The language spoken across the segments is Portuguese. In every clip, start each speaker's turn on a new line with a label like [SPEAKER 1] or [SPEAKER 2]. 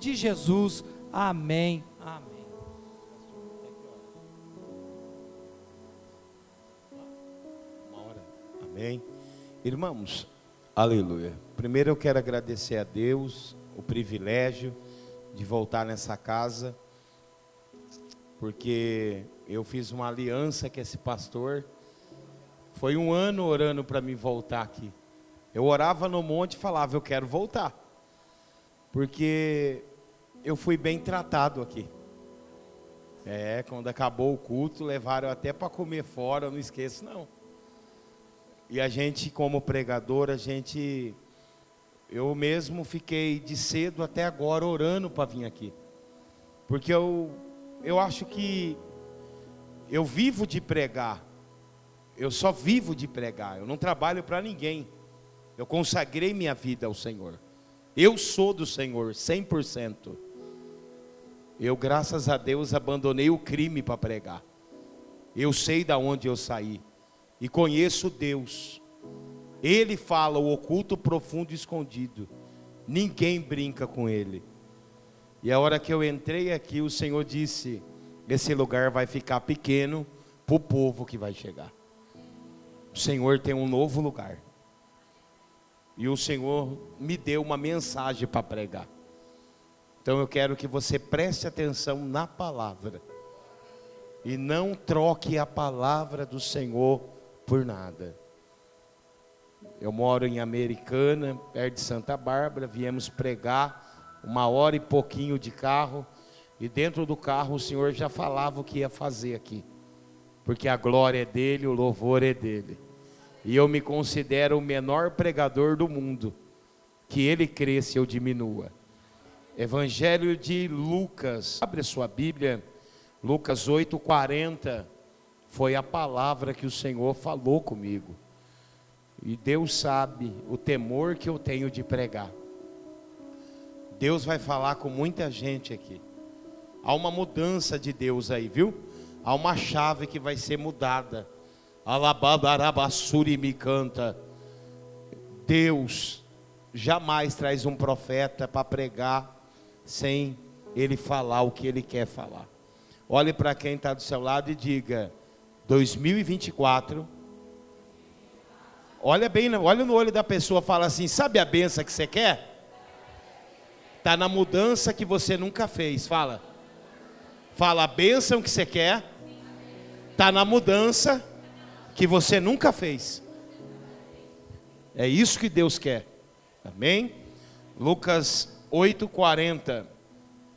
[SPEAKER 1] de Jesus. Amém. Amém.
[SPEAKER 2] Amém. Irmãos, aleluia. Primeiro eu quero agradecer a Deus o privilégio de voltar nessa casa, porque eu fiz uma aliança com esse pastor. Foi um ano orando para me voltar aqui. Eu orava no monte e falava, eu quero voltar. Porque eu fui bem tratado aqui. É, quando acabou o culto, levaram até para comer fora, eu não esqueço não. E a gente, como pregador, a gente. Eu mesmo fiquei de cedo até agora orando para vir aqui. Porque eu, eu acho que eu vivo de pregar. Eu só vivo de pregar. Eu não trabalho para ninguém. Eu consagrei minha vida ao Senhor. Eu sou do Senhor, 100%. Eu, graças a Deus, abandonei o crime para pregar. Eu sei da onde eu saí e conheço Deus. Ele fala o oculto, profundo e escondido. Ninguém brinca com ele. E a hora que eu entrei aqui, o Senhor disse: esse lugar vai ficar pequeno para o povo que vai chegar. O Senhor tem um novo lugar. E o Senhor me deu uma mensagem para pregar. Então eu quero que você preste atenção na palavra. E não troque a palavra do Senhor por nada. Eu moro em Americana, perto de Santa Bárbara, viemos pregar uma hora e pouquinho de carro, e dentro do carro o Senhor já falava o que ia fazer aqui, porque a glória é dele, o louvor é dele, e eu me considero o menor pregador do mundo, que ele cresça eu diminua. Evangelho de Lucas, abre a sua Bíblia, Lucas 8,40, foi a palavra que o Senhor falou comigo. E Deus sabe o temor que eu tenho de pregar. Deus vai falar com muita gente aqui. Há uma mudança de Deus aí, viu? Há uma chave que vai ser mudada. Alababarabassuri me canta. Deus jamais traz um profeta para pregar sem ele falar o que ele quer falar. Olhe para quem está do seu lado e diga: 2024. Olha bem, olha no olho da pessoa, fala assim: sabe a benção que você quer? Está na mudança que você nunca fez. Fala. Fala a bênção que você quer. Está na mudança que você nunca fez. É isso que Deus quer. Amém? Lucas 8:40.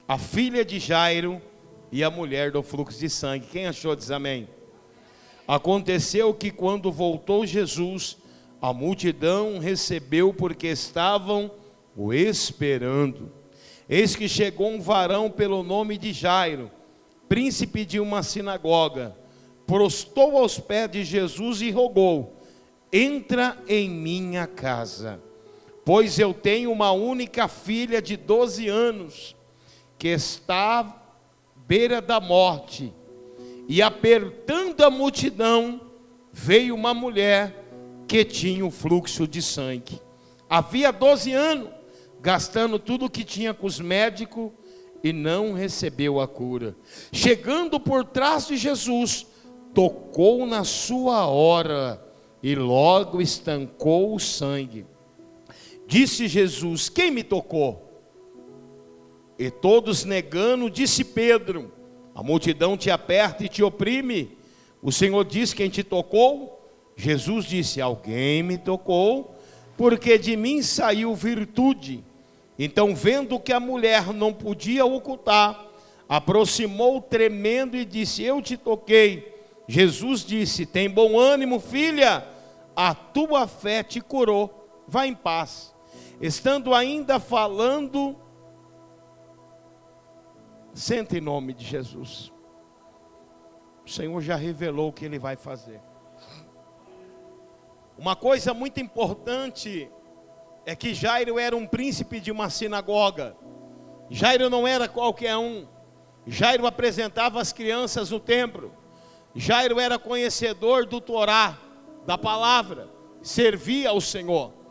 [SPEAKER 2] A filha de Jairo e a mulher do fluxo de sangue. Quem achou diz amém? Aconteceu que quando voltou Jesus, a multidão recebeu porque estavam o esperando. Eis que chegou um varão pelo nome de Jairo, príncipe de uma sinagoga, prostou aos pés de Jesus e rogou: Entra em minha casa Pois eu tenho uma única filha de 12 anos, que está à beira da morte, e apertando a multidão, veio uma mulher que tinha o fluxo de sangue. Havia 12 anos, gastando tudo o que tinha com os médicos e não recebeu a cura. Chegando por trás de Jesus, tocou na sua hora e logo estancou o sangue. Disse Jesus: Quem me tocou? E todos negando, disse Pedro: A multidão te aperta e te oprime. O Senhor diz: Quem te tocou? Jesus disse: Alguém me tocou, porque de mim saiu virtude. Então, vendo que a mulher não podia ocultar, aproximou tremendo e disse: Eu te toquei. Jesus disse: Tem bom ânimo, filha, a tua fé te curou. Vá em paz. Estando ainda falando, senta em nome de Jesus. O Senhor já revelou o que Ele vai fazer. Uma coisa muito importante é que Jairo era um príncipe de uma sinagoga. Jairo não era qualquer um. Jairo apresentava as crianças no templo. Jairo era conhecedor do Torá, da palavra, servia ao Senhor.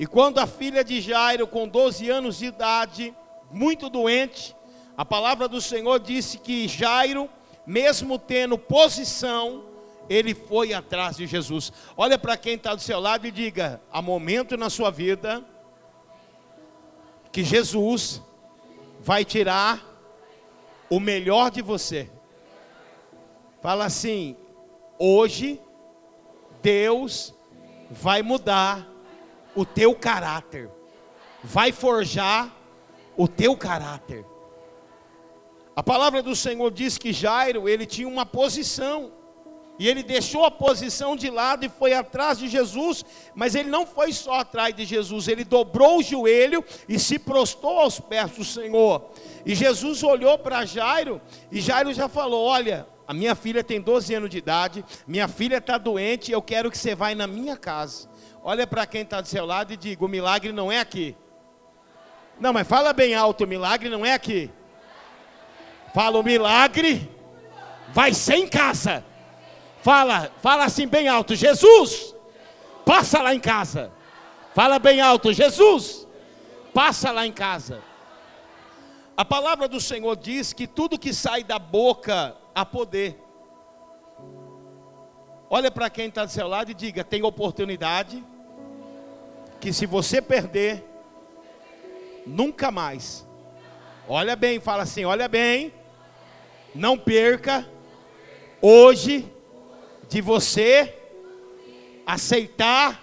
[SPEAKER 2] E quando a filha de Jairo, com 12 anos de idade, muito doente. A palavra do Senhor disse que Jairo, mesmo tendo posição, ele foi atrás de Jesus. Olha para quem está do seu lado e diga: há momento na sua vida que Jesus vai tirar o melhor de você. Fala assim: hoje Deus vai mudar o teu caráter, vai forjar o teu caráter. A palavra do Senhor diz que Jairo, ele tinha uma posição, e ele deixou a posição de lado e foi atrás de Jesus, mas ele não foi só atrás de Jesus, ele dobrou o joelho e se prostou aos pés do Senhor. E Jesus olhou para Jairo, e Jairo já falou: Olha, a minha filha tem 12 anos de idade, minha filha está doente, eu quero que você vá na minha casa. Olha para quem está do seu lado e diga: o milagre não é aqui. Não, mas fala bem alto: o milagre não é aqui. Fala, o milagre vai ser em casa. Fala, fala assim bem alto: Jesus, passa lá em casa. Fala bem alto: Jesus, passa lá em casa. A palavra do Senhor diz que tudo que sai da boca há poder. Olha para quem está do seu lado e diga: tem oportunidade que se você perder, nunca mais. Olha bem, fala assim: olha bem, não perca hoje de você aceitar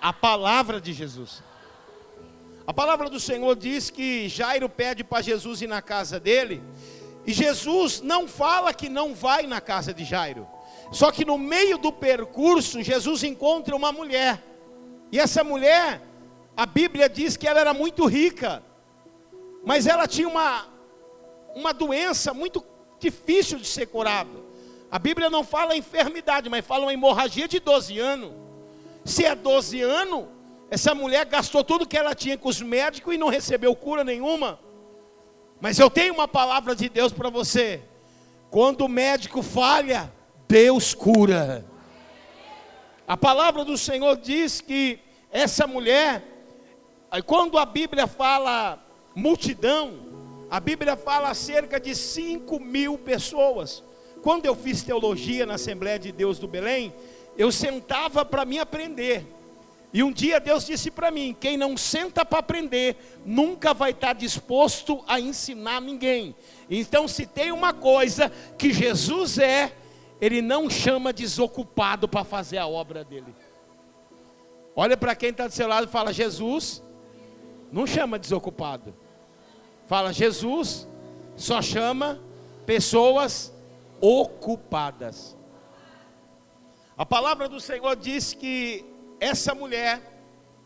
[SPEAKER 2] a palavra de Jesus. A palavra do Senhor diz que Jairo pede para Jesus ir na casa dele, e Jesus não fala que não vai na casa de Jairo. Só que no meio do percurso, Jesus encontra uma mulher. E essa mulher, a Bíblia diz que ela era muito rica, mas ela tinha uma, uma doença muito difícil de ser curada. A Bíblia não fala enfermidade, mas fala uma hemorragia de 12 anos. Se é 12 anos, essa mulher gastou tudo que ela tinha com os médicos e não recebeu cura nenhuma. Mas eu tenho uma palavra de Deus para você. Quando o médico falha, Deus cura. A palavra do Senhor diz que essa mulher, quando a Bíblia fala multidão, a Bíblia fala cerca de 5 mil pessoas. Quando eu fiz teologia na Assembleia de Deus do Belém, eu sentava para me aprender. E um dia Deus disse para mim: quem não senta para aprender, nunca vai estar tá disposto a ensinar ninguém. Então, se tem uma coisa que Jesus é, Ele não chama desocupado para fazer a obra dele. Olha para quem está do seu lado e fala: Jesus, não chama desocupado. Fala, Jesus só chama pessoas ocupadas. A palavra do Senhor diz que essa mulher,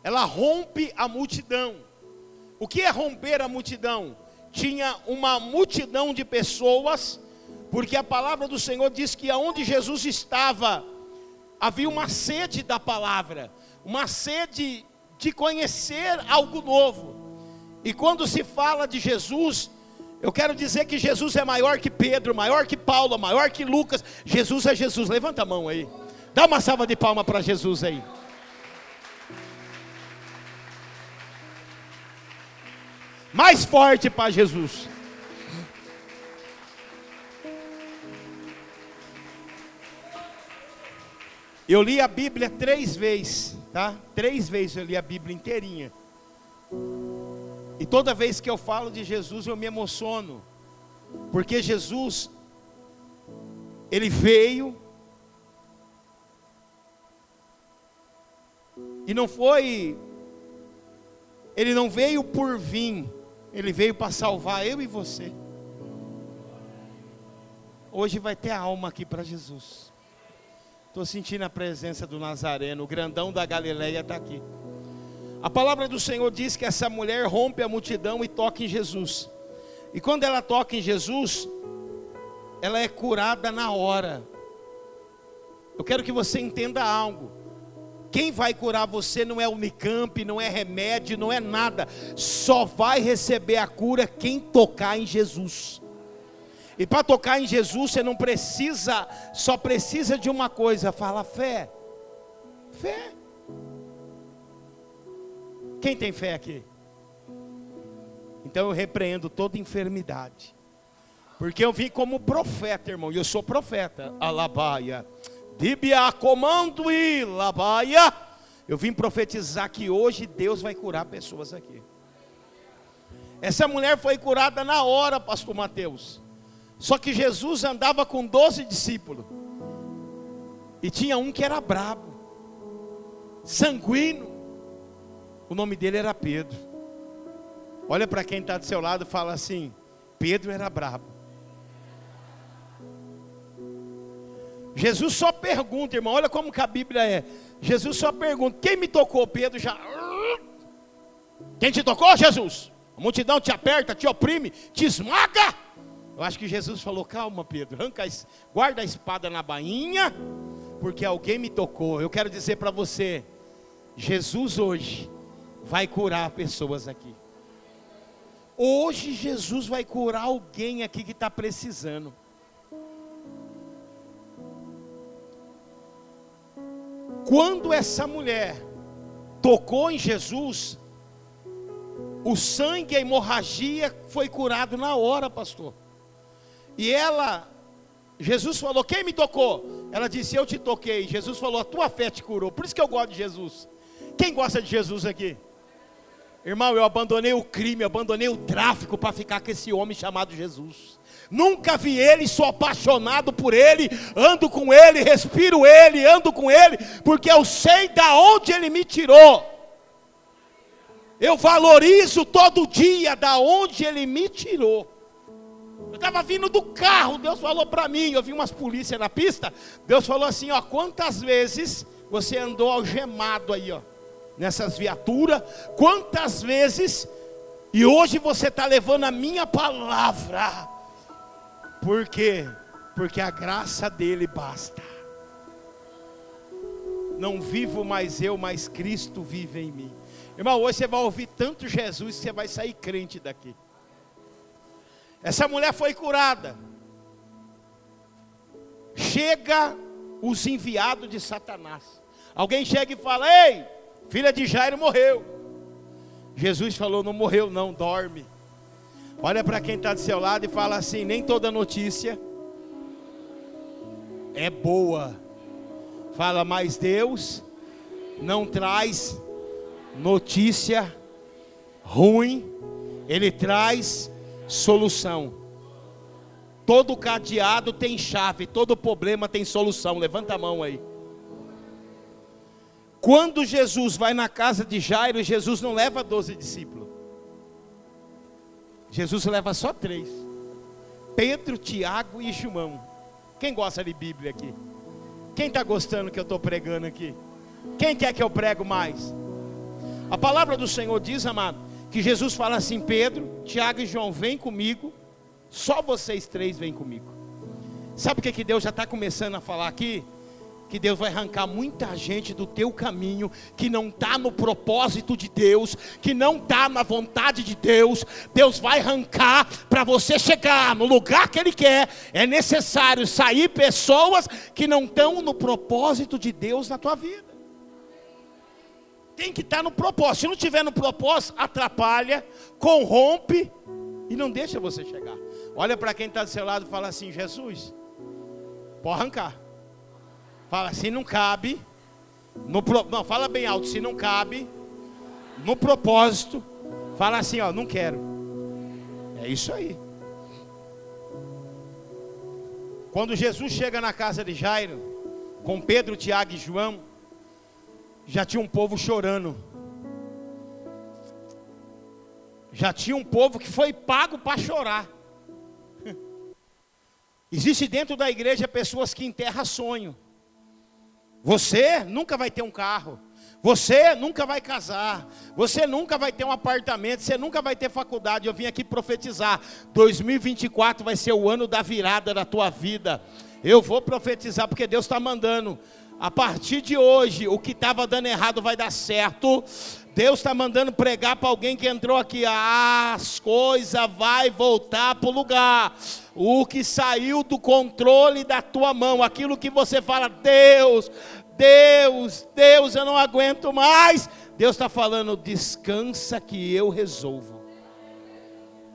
[SPEAKER 2] ela rompe a multidão. O que é romper a multidão? Tinha uma multidão de pessoas, porque a palavra do Senhor diz que aonde Jesus estava, havia uma sede da palavra, uma sede de conhecer algo novo. E quando se fala de Jesus, eu quero dizer que Jesus é maior que Pedro, maior que Paulo, maior que Lucas. Jesus é Jesus. Levanta a mão aí. Dá uma salva de palma para Jesus aí. Mais forte para Jesus. Eu li a Bíblia três vezes, tá? Três vezes eu li a Bíblia inteirinha. E toda vez que eu falo de Jesus eu me emociono, porque Jesus, Ele veio, e não foi, Ele não veio por vir, ele veio para salvar eu e você. Hoje vai ter alma aqui para Jesus. Estou sentindo a presença do Nazareno, o grandão da Galileia está aqui. A palavra do Senhor diz que essa mulher rompe a multidão e toca em Jesus. E quando ela toca em Jesus, ela é curada na hora. Eu quero que você entenda algo. Quem vai curar você não é Unicamp, não é remédio, não é nada. Só vai receber a cura quem tocar em Jesus. E para tocar em Jesus, você não precisa, só precisa de uma coisa: fala fé. Fé. Quem tem fé aqui? Então eu repreendo toda enfermidade. Porque eu vim como profeta, irmão, e eu sou profeta. Alabaia. Dibia comando e labaia. Eu vim profetizar que hoje Deus vai curar pessoas aqui. Essa mulher foi curada na hora, pastor Mateus. Só que Jesus andava com 12 discípulos. E tinha um que era brabo, sanguíneo. O nome dele era Pedro. Olha para quem está do seu lado e fala assim: Pedro era brabo. Jesus só pergunta, irmão, olha como que a Bíblia é. Jesus só pergunta: quem me tocou? Pedro já. Quem te tocou, Jesus? A multidão te aperta, te oprime, te esmaga. Eu acho que Jesus falou: calma, Pedro, arranca, guarda a espada na bainha, porque alguém me tocou. Eu quero dizer para você: Jesus hoje vai curar pessoas aqui. Hoje Jesus vai curar alguém aqui que está precisando. Quando essa mulher tocou em Jesus, o sangue, a hemorragia foi curado na hora, pastor. E ela, Jesus falou: Quem me tocou? Ela disse: Eu te toquei. Jesus falou: A tua fé te curou. Por isso que eu gosto de Jesus. Quem gosta de Jesus aqui? Irmão, eu abandonei o crime, abandonei o tráfico para ficar com esse homem chamado Jesus. Nunca vi ele, sou apaixonado por ele, ando com ele, respiro ele, ando com ele, porque eu sei da onde ele me tirou. Eu valorizo todo dia da onde ele me tirou. Eu estava vindo do carro, Deus falou para mim, eu vi umas polícias na pista, Deus falou assim, ó, quantas vezes você andou algemado aí, ó, nessas viaturas, quantas vezes, e hoje você está levando a minha palavra, por quê? Porque a graça dele basta. Não vivo mais eu, mas Cristo vive em mim. Irmão, hoje você vai ouvir tanto Jesus que você vai sair crente daqui. Essa mulher foi curada. Chega os enviados de Satanás. Alguém chega e fala: Ei, filha de Jairo morreu. Jesus falou: Não morreu, não, dorme. Olha para quem está do seu lado e fala assim: nem toda notícia é boa. Fala, mas Deus não traz notícia ruim, Ele traz solução. Todo cadeado tem chave, todo problema tem solução. Levanta a mão aí. Quando Jesus vai na casa de Jairo, Jesus não leva 12 discípulos. Jesus leva só três: Pedro, Tiago e João. Quem gosta de Bíblia aqui? Quem está gostando que eu estou pregando aqui? Quem quer que eu prego mais? A palavra do Senhor diz, amado, que Jesus fala assim: Pedro, Tiago e João, vem comigo. Só vocês três vêm comigo. Sabe o que, que Deus já está começando a falar aqui? Que Deus vai arrancar muita gente do teu caminho, que não está no propósito de Deus, que não está na vontade de Deus. Deus vai arrancar para você chegar no lugar que Ele quer. É necessário sair pessoas que não estão no propósito de Deus na tua vida. Tem que estar tá no propósito. Se não tiver no propósito, atrapalha, corrompe e não deixa você chegar. Olha para quem está do seu lado e fala assim: Jesus, pode arrancar. Fala, se não cabe, no, não, fala bem alto, se não cabe, no propósito, fala assim, ó, não quero. É isso aí. Quando Jesus chega na casa de Jairo, com Pedro, Tiago e João, já tinha um povo chorando. Já tinha um povo que foi pago para chorar. Existe dentro da igreja pessoas que enterram sonho. Você nunca vai ter um carro. Você nunca vai casar. Você nunca vai ter um apartamento. Você nunca vai ter faculdade. Eu vim aqui profetizar. 2024 vai ser o ano da virada da tua vida. Eu vou profetizar porque Deus está mandando. A partir de hoje, o que estava dando errado vai dar certo. Deus está mandando pregar para alguém que entrou aqui. Ah, as coisas vai voltar para o lugar. O que saiu do controle da tua mão, aquilo que você fala, Deus, Deus, Deus, eu não aguento mais. Deus está falando, descansa que eu resolvo.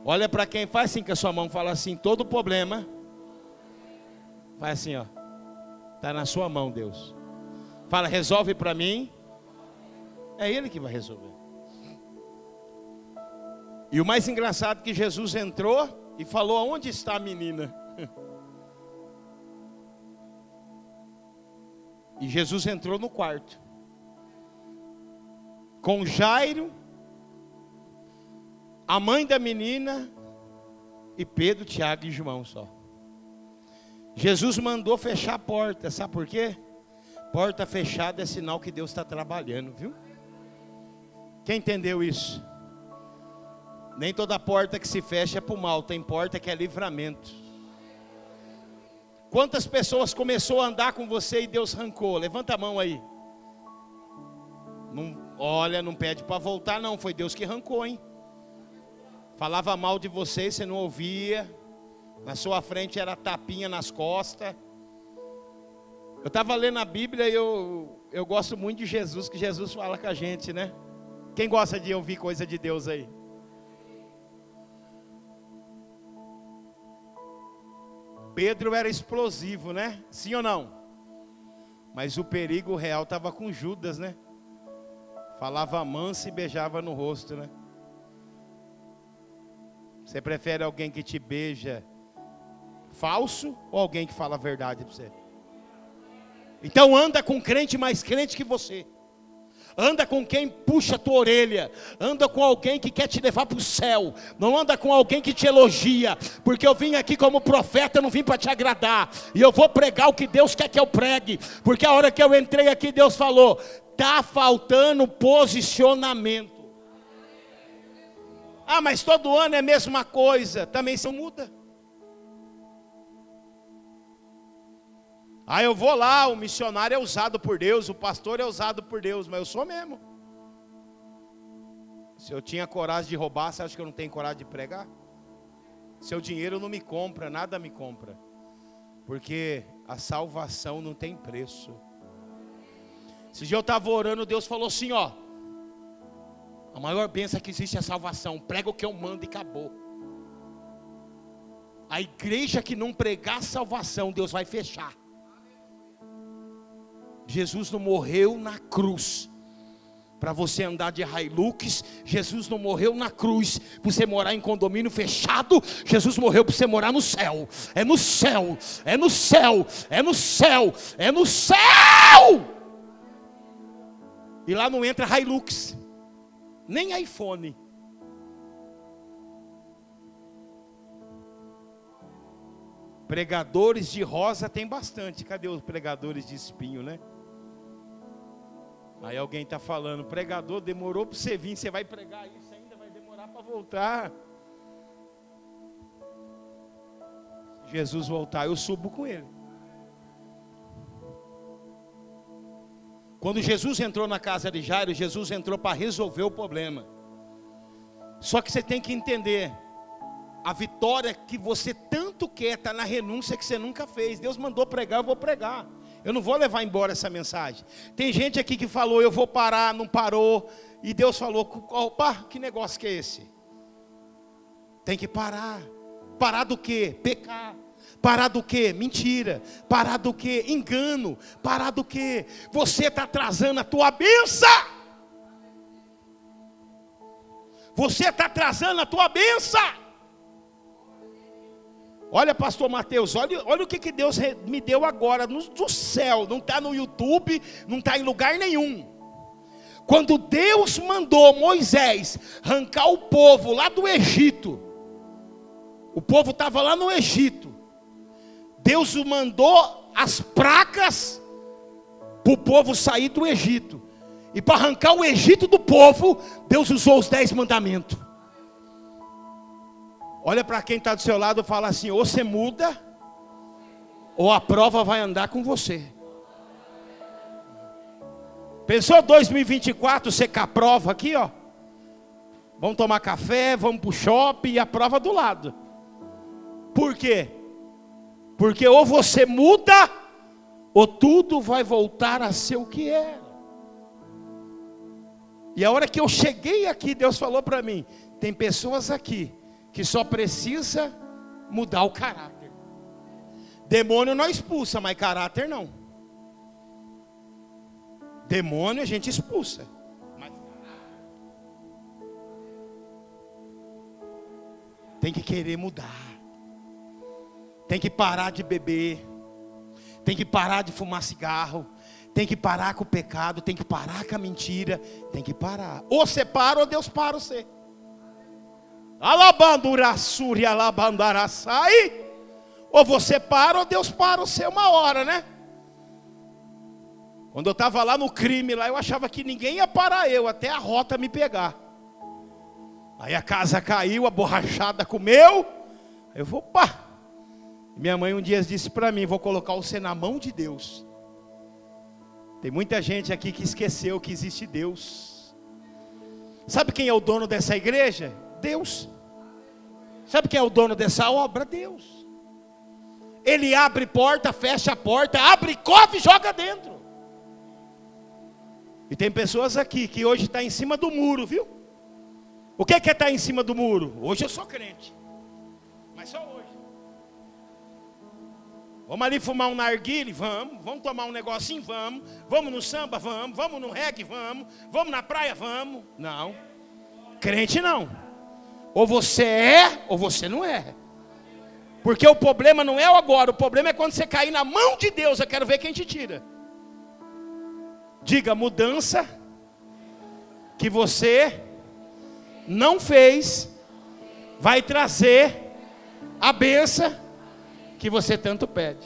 [SPEAKER 2] Olha para quem faz assim com a sua mão, fala assim: todo problema. Faz assim, ó. Está na sua mão, Deus. Fala, resolve para mim. É Ele que vai resolver. E o mais engraçado é que Jesus entrou e falou: Onde está a menina? E Jesus entrou no quarto. Com Jairo, a mãe da menina e Pedro, Tiago e João só. Jesus mandou fechar a porta, sabe por quê? Porta fechada é sinal que Deus está trabalhando, viu? Quem entendeu isso? Nem toda porta que se fecha é para o mal, tem porta que é livramento. Quantas pessoas começou a andar com você e Deus arrancou? Levanta a mão aí. Não, olha, não pede para voltar, não. Foi Deus que arrancou, hein? Falava mal de você, você não ouvia. Na sua frente era tapinha nas costas. Eu estava lendo a Bíblia e eu, eu gosto muito de Jesus, que Jesus fala com a gente, né? Quem gosta de ouvir coisa de Deus aí? Pedro era explosivo, né? Sim ou não? Mas o perigo real estava com Judas, né? Falava manso e beijava no rosto, né? Você prefere alguém que te beija falso ou alguém que fala a verdade para você? Então anda com crente mais crente que você. Anda com quem puxa a tua orelha. Anda com alguém que quer te levar para o céu. Não anda com alguém que te elogia. Porque eu vim aqui como profeta, eu não vim para te agradar. E eu vou pregar o que Deus quer que eu pregue. Porque a hora que eu entrei aqui, Deus falou: está faltando posicionamento. Ah, mas todo ano é a mesma coisa. Também se muda. Ah, eu vou lá, o missionário é usado por Deus, o pastor é usado por Deus, mas eu sou mesmo. Se eu tinha coragem de roubar, você acha que eu não tenho coragem de pregar? Seu dinheiro não me compra, nada me compra. Porque a salvação não tem preço. Esse dia eu estava orando, Deus falou assim: ó. A maior bênção que existe é a salvação. Prega o que eu mando e acabou. A igreja que não pregar salvação, Deus vai fechar. Jesus não morreu na cruz para você andar de Hilux, Jesus não morreu na cruz para você morar em condomínio fechado, Jesus morreu para você morar no céu. É no céu, é no céu, é no céu, é no céu. E lá não entra Hilux, nem iPhone. Pregadores de rosa tem bastante. Cadê os pregadores de espinho, né? Aí alguém está falando, pregador, demorou para você vir, você vai pregar isso ainda, vai demorar para voltar. Jesus voltar, eu subo com ele. Quando Jesus entrou na casa de Jairo, Jesus entrou para resolver o problema. Só que você tem que entender, a vitória que você tanto quer está na renúncia que você nunca fez. Deus mandou pregar, eu vou pregar. Eu não vou levar embora essa mensagem. Tem gente aqui que falou, eu vou parar, não parou. E Deus falou, opa, que negócio que é esse? Tem que parar. Parar do que? Pecar. Parar do que? Mentira. Parar do que? Engano. Parar do que? Você está atrasando a tua benção. Você está atrasando a tua benção. Olha, pastor Mateus, olha, olha o que, que Deus me deu agora no, do céu, não está no YouTube, não está em lugar nenhum. Quando Deus mandou Moisés arrancar o povo lá do Egito, o povo estava lá no Egito, Deus mandou as pragas para o povo sair do Egito, e para arrancar o Egito do povo, Deus usou os dez mandamentos. Olha para quem está do seu lado e fala assim: ou você muda, ou a prova vai andar com você. Pensou 2024 secar a prova aqui, ó? Vamos tomar café, vamos para o shopping e a prova do lado. Por quê? Porque ou você muda, ou tudo vai voltar a ser o que era. E a hora que eu cheguei aqui, Deus falou para mim: tem pessoas aqui que só precisa mudar o caráter. Demônio não expulsa, mas caráter não. Demônio a gente expulsa. Mas tem que querer mudar. Tem que parar de beber. Tem que parar de fumar cigarro. Tem que parar com o pecado. Tem que parar com a mentira. Tem que parar. Ou você para ou Deus para você. Alabandurassuri, alabandaraçai. Ou você para ou Deus para você uma hora, né? Quando eu estava lá no crime, lá eu achava que ninguém ia parar eu, até a rota me pegar. Aí a casa caiu, a borrachada comeu. Aí eu vou, pá. Minha mãe um dia disse para mim: vou colocar você na mão de Deus. Tem muita gente aqui que esqueceu que existe Deus. Sabe quem é o dono dessa igreja? Deus. Sabe quem é o dono dessa obra? Deus. Ele abre porta, fecha a porta, abre cofre e joga dentro. E tem pessoas aqui que hoje está em cima do muro, viu? O que é estar tá em cima do muro? Hoje eu sou crente, mas só hoje. Vamos ali fumar um narguile? Vamos. Vamos tomar um negocinho? Vamos. Vamos no samba? Vamos. Vamos no reggae? Vamos. Vamos na praia? Vamos. Não. Crente não. Ou você é, ou você não é. Porque o problema não é o agora, o problema é quando você cair na mão de Deus. Eu quero ver quem te tira. Diga mudança que você não fez, vai trazer a benção que você tanto pede.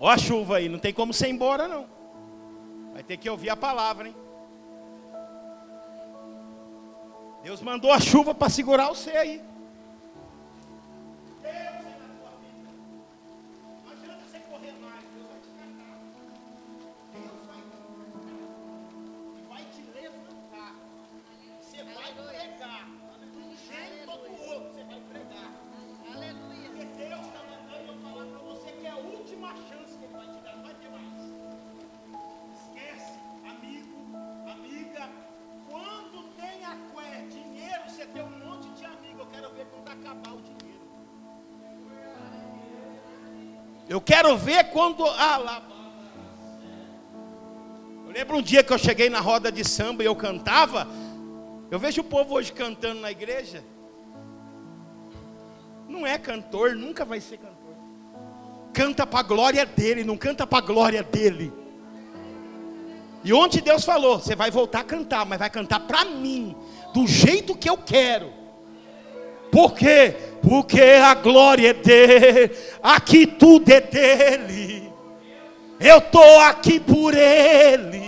[SPEAKER 2] Ó a chuva aí, não tem como você ir embora não. Vai ter que ouvir a palavra, hein? Deus mandou a chuva para segurar você aí. Quero ver quando. Ah, lá. Eu lembro um dia que eu cheguei na roda de samba e eu cantava. Eu vejo o povo hoje cantando na igreja. Não é cantor, nunca vai ser cantor. Canta para a glória dele, não canta para a glória dele. E onde Deus falou, você vai voltar a cantar, mas vai cantar para mim, do jeito que eu quero. Por quê? Porque a glória é dele, aqui tudo é dele. Eu estou aqui por ele.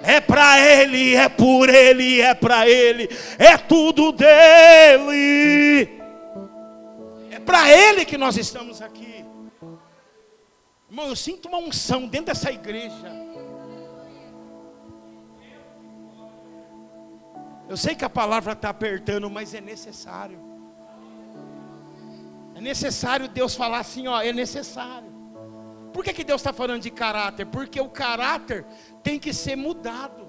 [SPEAKER 2] É para ele, é por ele, é para ele, é tudo dele. É para ele que nós estamos aqui. Irmão, eu sinto uma unção dentro dessa igreja. Eu sei que a palavra está apertando, mas é necessário. É necessário Deus falar assim, ó, é necessário. Por que, que Deus está falando de caráter? Porque o caráter tem que ser mudado.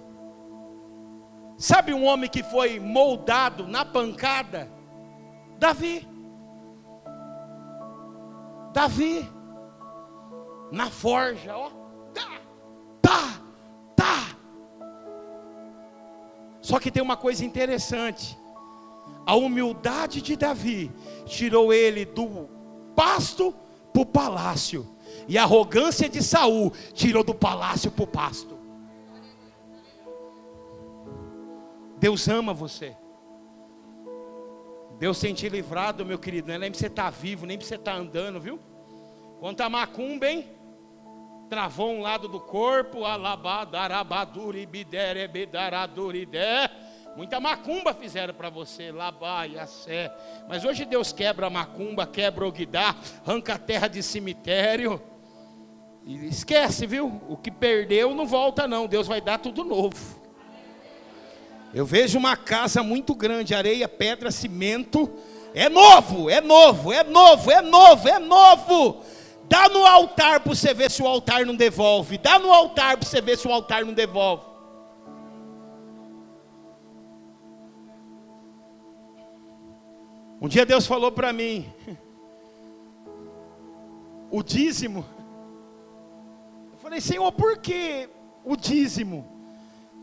[SPEAKER 2] Sabe um homem que foi moldado na pancada? Davi. Davi. Na forja, ó. Tá, tá, tá. Só que tem uma coisa interessante. A humildade de Davi tirou ele do pasto para o palácio. E a arrogância de Saul tirou do palácio para o pasto. Deus ama você. Deus tem te livrado, meu querido. Não é nem você estar tá vivo, nem você estar tá andando, viu? Quanto a macumba, hein? Travou um lado do corpo, Muita macumba fizeram para você, labá sé. Mas hoje Deus quebra a macumba, quebra o guidá, arranca a terra de cemitério. E esquece, viu? O que perdeu não volta, não. Deus vai dar tudo novo. Eu vejo uma casa muito grande, areia, pedra, cimento. É novo, é novo, é novo, é novo, é novo. Dá no altar para você ver se o altar não devolve. Dá no altar para você ver se o altar não devolve. Um dia Deus falou para mim, o dízimo. Eu falei, Senhor, por que o dízimo?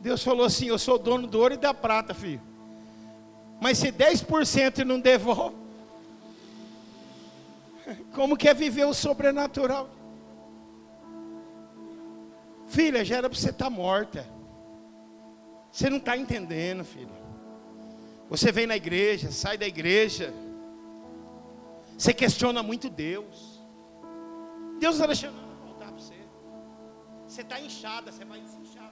[SPEAKER 2] Deus falou assim: Eu sou dono do ouro e da prata, filho. Mas se 10% não devolve, como que é viver o sobrenatural? Filha, já era para você estar tá morta. Você não está entendendo, filha. Você vem na igreja, sai da igreja. Você questiona muito Deus. Deus está deixando voltar para você. Você está inchada, você vai desinchar.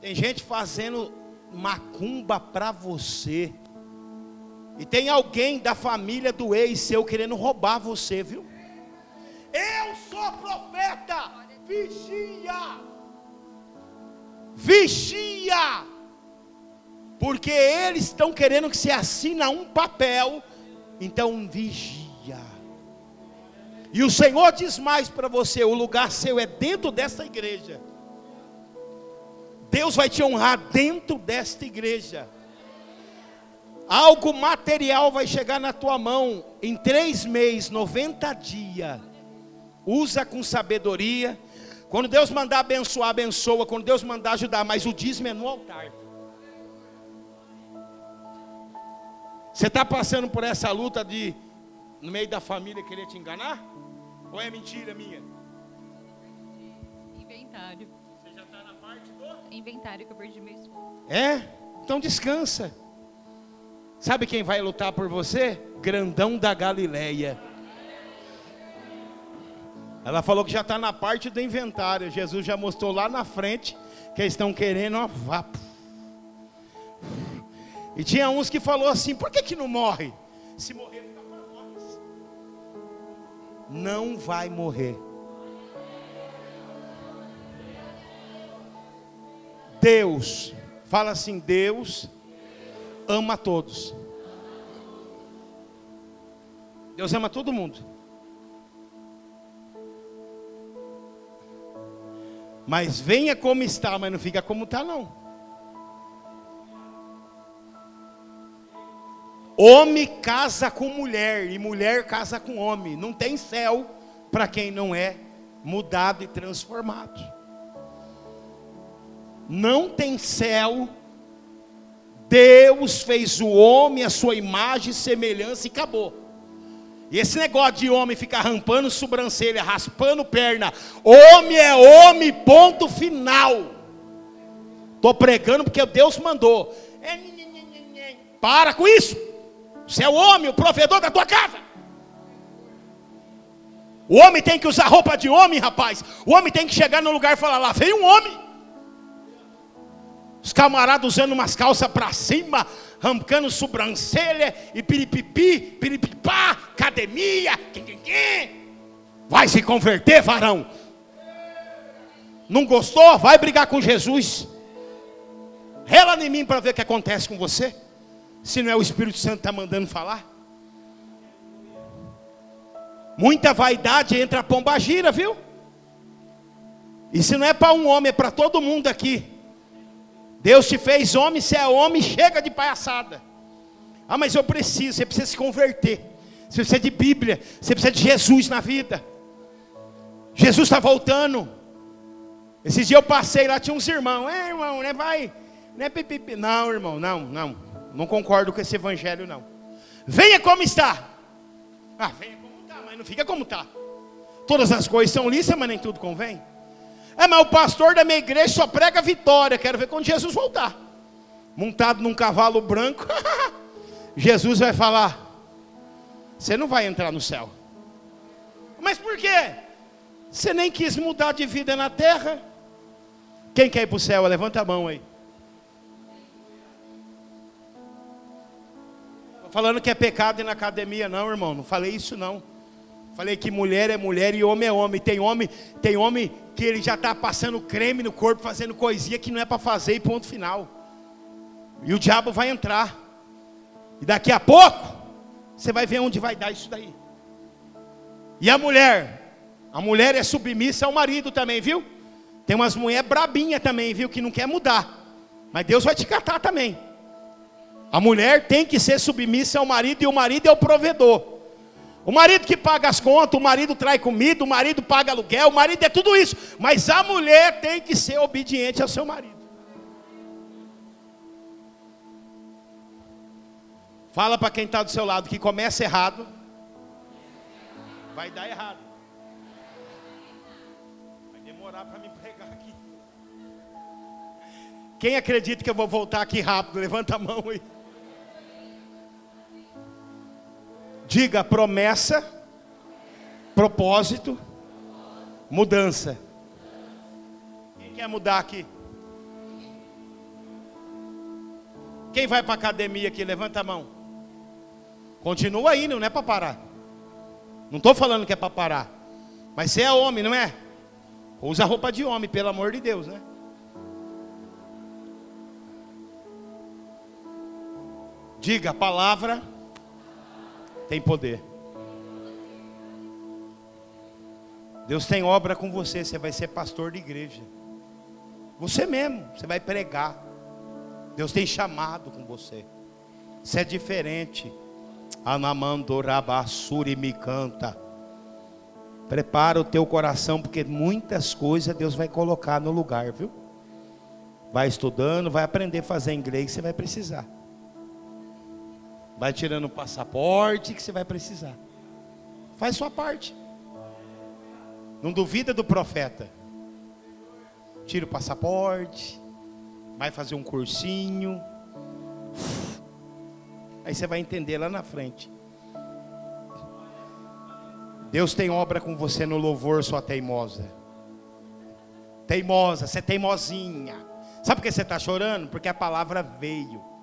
[SPEAKER 2] Tem gente fazendo macumba para você. E tem alguém da família do ex seu querendo roubar você, viu? Eu sou profeta. Vigia. Vigia. Porque eles estão querendo que você assina um papel. Então vigia. E o Senhor diz mais para você: o lugar seu é dentro dessa igreja. Deus vai te honrar dentro desta igreja. Algo material vai chegar na tua mão em três meses, 90 dias. Usa com sabedoria. Quando Deus mandar abençoar, abençoa. Quando Deus mandar ajudar, mas o dízimo é no altar. Você está passando por essa luta de, no meio da família, querer te enganar? Ou é mentira minha?
[SPEAKER 3] Inventário. Inventário que eu perdi meu esposo.
[SPEAKER 2] É? Então descansa. Sabe quem vai lutar por você? Grandão da Galileia. Ela falou que já está na parte do inventário. Jesus já mostrou lá na frente que eles estão querendo vapo. E tinha uns que falou assim: por que, que não morre? Se morrer, fica para nós. Não vai morrer. Deus, fala assim: Deus ama todos. Deus ama todo mundo. Mas venha como está, mas não fica como está, não. Homem casa com mulher e mulher casa com homem. Não tem céu para quem não é mudado e transformado. Não tem céu Deus fez o homem a sua imagem e semelhança e acabou. E esse negócio de homem ficar rampando sobrancelha, raspando perna, homem é homem, ponto final. Estou pregando porque Deus mandou. É, Para com isso. Você é o homem, o provedor da tua casa. O homem tem que usar roupa de homem, rapaz. O homem tem que chegar no lugar e falar: lá vem um homem. Os camaradas usando umas calças para cima, arrancando sobrancelha e piripipi, piripipá, academia. Vai se converter, varão. Não gostou? Vai brigar com Jesus. Rela em mim para ver o que acontece com você. Se não é o Espírito Santo que está mandando falar. Muita vaidade entra a pomba gira, viu? E se não é para um homem, é para todo mundo aqui. Deus te fez homem, se é homem, chega de palhaçada. Ah, mas eu preciso, você precisa se converter. Você precisa de Bíblia, você precisa de Jesus na vida. Jesus está voltando. Esses dias eu passei lá, tinha uns irmãos. É, irmão, né? Vai. Né, pipipi. Não, irmão, não, não. Não concordo com esse evangelho, não. Venha como está. Ah, venha como está, mas não fica como está. Todas as coisas são lícitas, mas nem tudo convém. É, mas o pastor da minha igreja só prega vitória. Quero ver quando Jesus voltar. Montado num cavalo branco. Jesus vai falar: Você não vai entrar no céu. Mas por quê? Você nem quis mudar de vida na terra. Quem quer ir para o céu? Levanta a mão aí. Falando que é pecado ir na academia, não, irmão. Não falei isso, não. Falei que mulher é mulher e homem é homem. Tem homem, tem homem que ele já está passando creme no corpo, fazendo coisinha que não é para fazer e ponto final. E o diabo vai entrar. E daqui a pouco, você vai ver onde vai dar isso daí. E a mulher? A mulher é submissa ao marido também, viu? Tem umas mulheres brabinhas também, viu? Que não quer mudar. Mas Deus vai te catar também. A mulher tem que ser submissa ao marido e o marido é o provedor. O marido que paga as contas, o marido traz comida, o marido paga aluguel, o marido é tudo isso. Mas a mulher tem que ser obediente ao seu marido. Fala para quem está do seu lado que começa errado, vai dar errado. Vai demorar para me pregar aqui. Quem acredita que eu vou voltar aqui rápido? Levanta a mão aí. Diga promessa, propósito, mudança. Quem quer mudar aqui? Quem vai para a academia aqui? Levanta a mão. Continua aí, não é para parar. Não estou falando que é para parar. Mas você é homem, não é? Usa roupa de homem, pelo amor de Deus, né? Diga, palavra tem poder. Deus tem obra com você, você vai ser pastor de igreja. Você mesmo, você vai pregar. Deus tem chamado com você. Você é diferente. Anamandorabasuri me canta. Prepara o teu coração, porque muitas coisas Deus vai colocar no lugar, viu? Vai estudando, vai aprender a fazer inglês, você vai precisar. Vai tirando o passaporte que você vai precisar. Faz sua parte. Não duvida do profeta. Tira o passaporte. Vai fazer um cursinho. Aí você vai entender lá na frente. Deus tem obra com você no louvor, sua teimosa. Teimosa, você é teimosinha. Sabe por que você está chorando? Porque a palavra veio.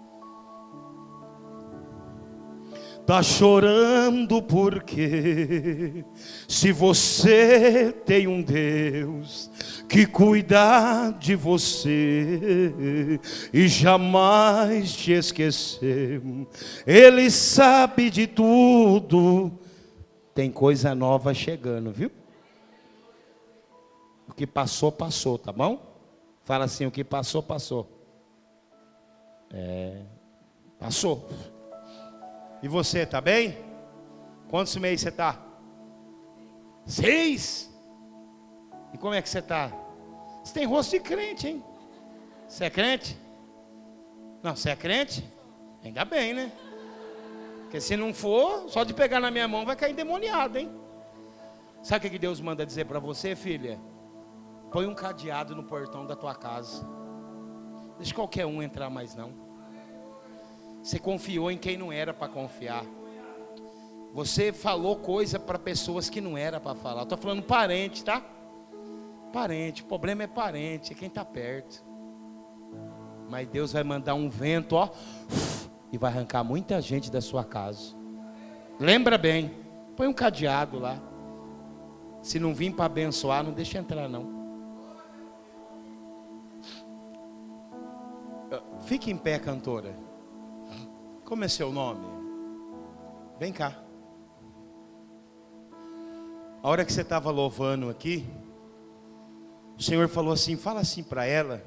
[SPEAKER 2] Tá chorando porque se você tem um Deus que cuida de você e jamais te esqueceu, Ele sabe de tudo. Tem coisa nova chegando, viu? O que passou, passou, tá bom? Fala assim: o que passou, passou. É, passou. E você, está bem? Quantos meses você está? Seis? E como é que você está? Você tem rosto de crente, hein? Você é crente? Não, você é crente? Ainda bem, né? Porque se não for, só de pegar na minha mão vai cair endemoniado, hein? Sabe o que Deus manda dizer para você, filha? Põe um cadeado no portão da tua casa. Deixa qualquer um entrar mais não. Você confiou em quem não era para confiar. Você falou coisa para pessoas que não era para falar. Estou falando parente, tá? Parente. O problema é parente, é quem está perto. Mas Deus vai mandar um vento, ó, e vai arrancar muita gente da sua casa. Lembra bem, põe um cadeado lá. Se não vir para abençoar, não deixa entrar não. Fique em pé, cantora. Como é seu nome? Vem cá. A hora que você estava louvando aqui, o Senhor falou assim: fala assim para ela,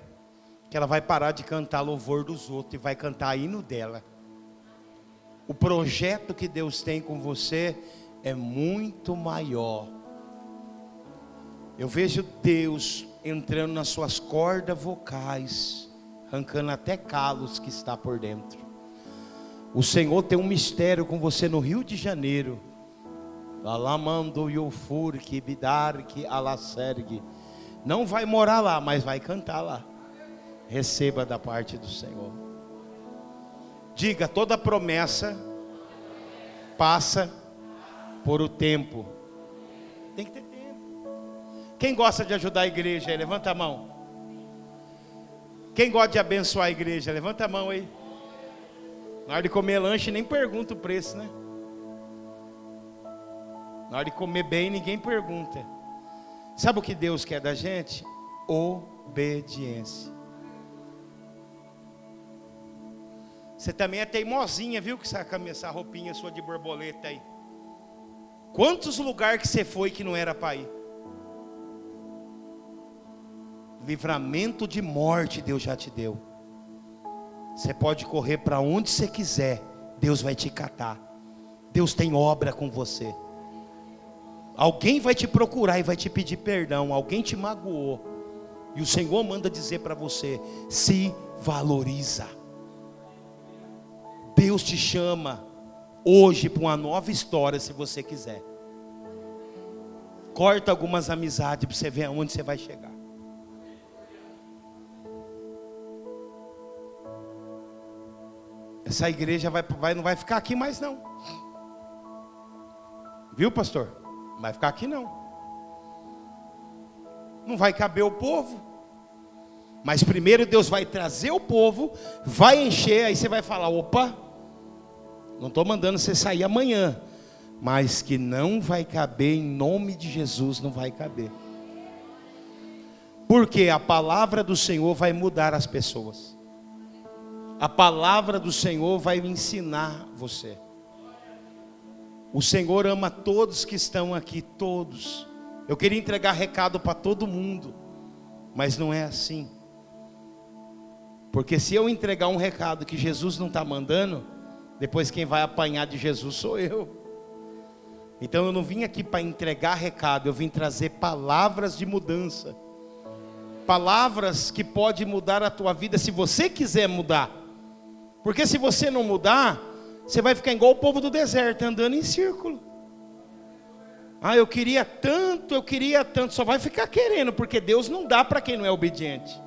[SPEAKER 2] que ela vai parar de cantar louvor dos outros e vai cantar hino dela. O projeto que Deus tem com você é muito maior. Eu vejo Deus entrando nas suas cordas vocais, arrancando até calos que está por dentro. O Senhor tem um mistério com você no Rio de Janeiro. Alamando. Não vai morar lá, mas vai cantar lá. Receba da parte do Senhor. Diga, toda promessa passa por o tempo. Tem que ter tempo. Quem gosta de ajudar a igreja aí? Levanta a mão. Quem gosta de abençoar a igreja? Levanta a mão aí. Na hora de comer lanche, nem pergunta o preço, né? Na hora de comer bem, ninguém pergunta. Sabe o que Deus quer da gente? Obediência. Você também é teimosinha, viu? Com essa, essa roupinha sua de borboleta aí. Quantos lugares que você foi que não era para ir? Livramento de morte Deus já te deu. Você pode correr para onde você quiser, Deus vai te catar. Deus tem obra com você. Alguém vai te procurar e vai te pedir perdão, alguém te magoou. E o Senhor manda dizer para você: se valoriza. Deus te chama hoje para uma nova história, se você quiser. Corta algumas amizades para você ver aonde você vai chegar. Essa igreja vai, vai, não vai ficar aqui mais não. Viu, pastor? Não vai ficar aqui não. Não vai caber o povo. Mas primeiro Deus vai trazer o povo, vai encher, aí você vai falar: opa, não estou mandando você sair amanhã, mas que não vai caber em nome de Jesus, não vai caber. Porque a palavra do Senhor vai mudar as pessoas. A palavra do Senhor vai ensinar você. O Senhor ama todos que estão aqui, todos. Eu queria entregar recado para todo mundo, mas não é assim. Porque se eu entregar um recado que Jesus não está mandando, depois quem vai apanhar de Jesus sou eu. Então eu não vim aqui para entregar recado, eu vim trazer palavras de mudança. Palavras que podem mudar a tua vida se você quiser mudar. Porque se você não mudar, você vai ficar igual o povo do deserto, andando em círculo. Ah, eu queria tanto, eu queria tanto, só vai ficar querendo, porque Deus não dá para quem não é obediente.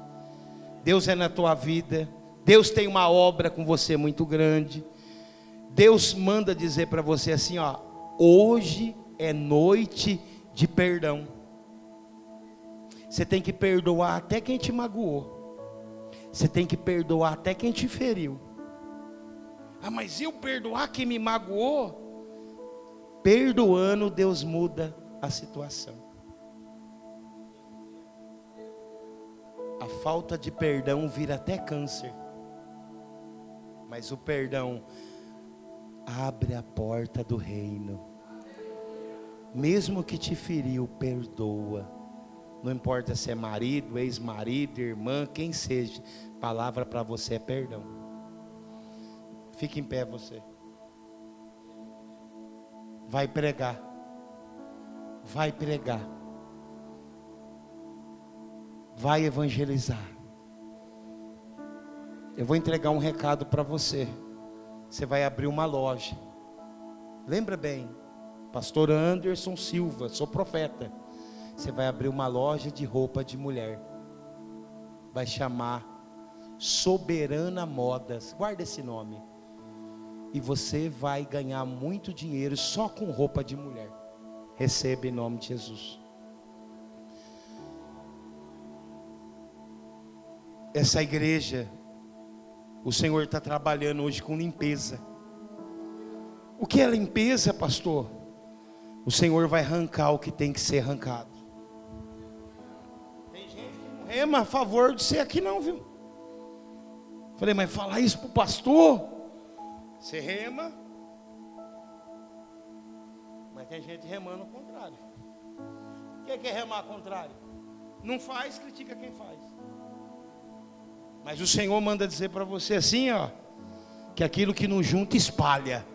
[SPEAKER 2] Deus é na tua vida, Deus tem uma obra com você muito grande. Deus manda dizer para você assim, ó, hoje é noite de perdão. Você tem que perdoar até quem te magoou. Você tem que perdoar até quem te feriu. Ah, mas eu perdoar quem me magoou? Perdoando, Deus muda a situação. A falta de perdão vira até câncer. Mas o perdão abre a porta do reino. Mesmo que te feriu, perdoa. Não importa se é marido, ex-marido, irmã, quem seja, palavra para você é perdão. Fique em pé você. Vai pregar. Vai pregar vai evangelizar. Eu vou entregar um recado para você. Você vai abrir uma loja. Lembra bem, Pastor Anderson Silva, sou profeta. Você vai abrir uma loja de roupa de mulher. Vai chamar Soberana Modas. Guarda esse nome. E você vai ganhar muito dinheiro só com roupa de mulher. Receba em nome de Jesus. essa igreja, o Senhor está trabalhando hoje com limpeza. O que é limpeza, pastor? O Senhor vai arrancar o que tem que ser arrancado. Tem gente que não rema a favor de ser aqui, não, viu? Falei, mas falar isso para o pastor? Você rema, mas tem gente remando ao contrário. O que é remar ao contrário? Não faz, critica quem faz. Mas o Senhor manda dizer para você assim, ó, que aquilo que não junta espalha.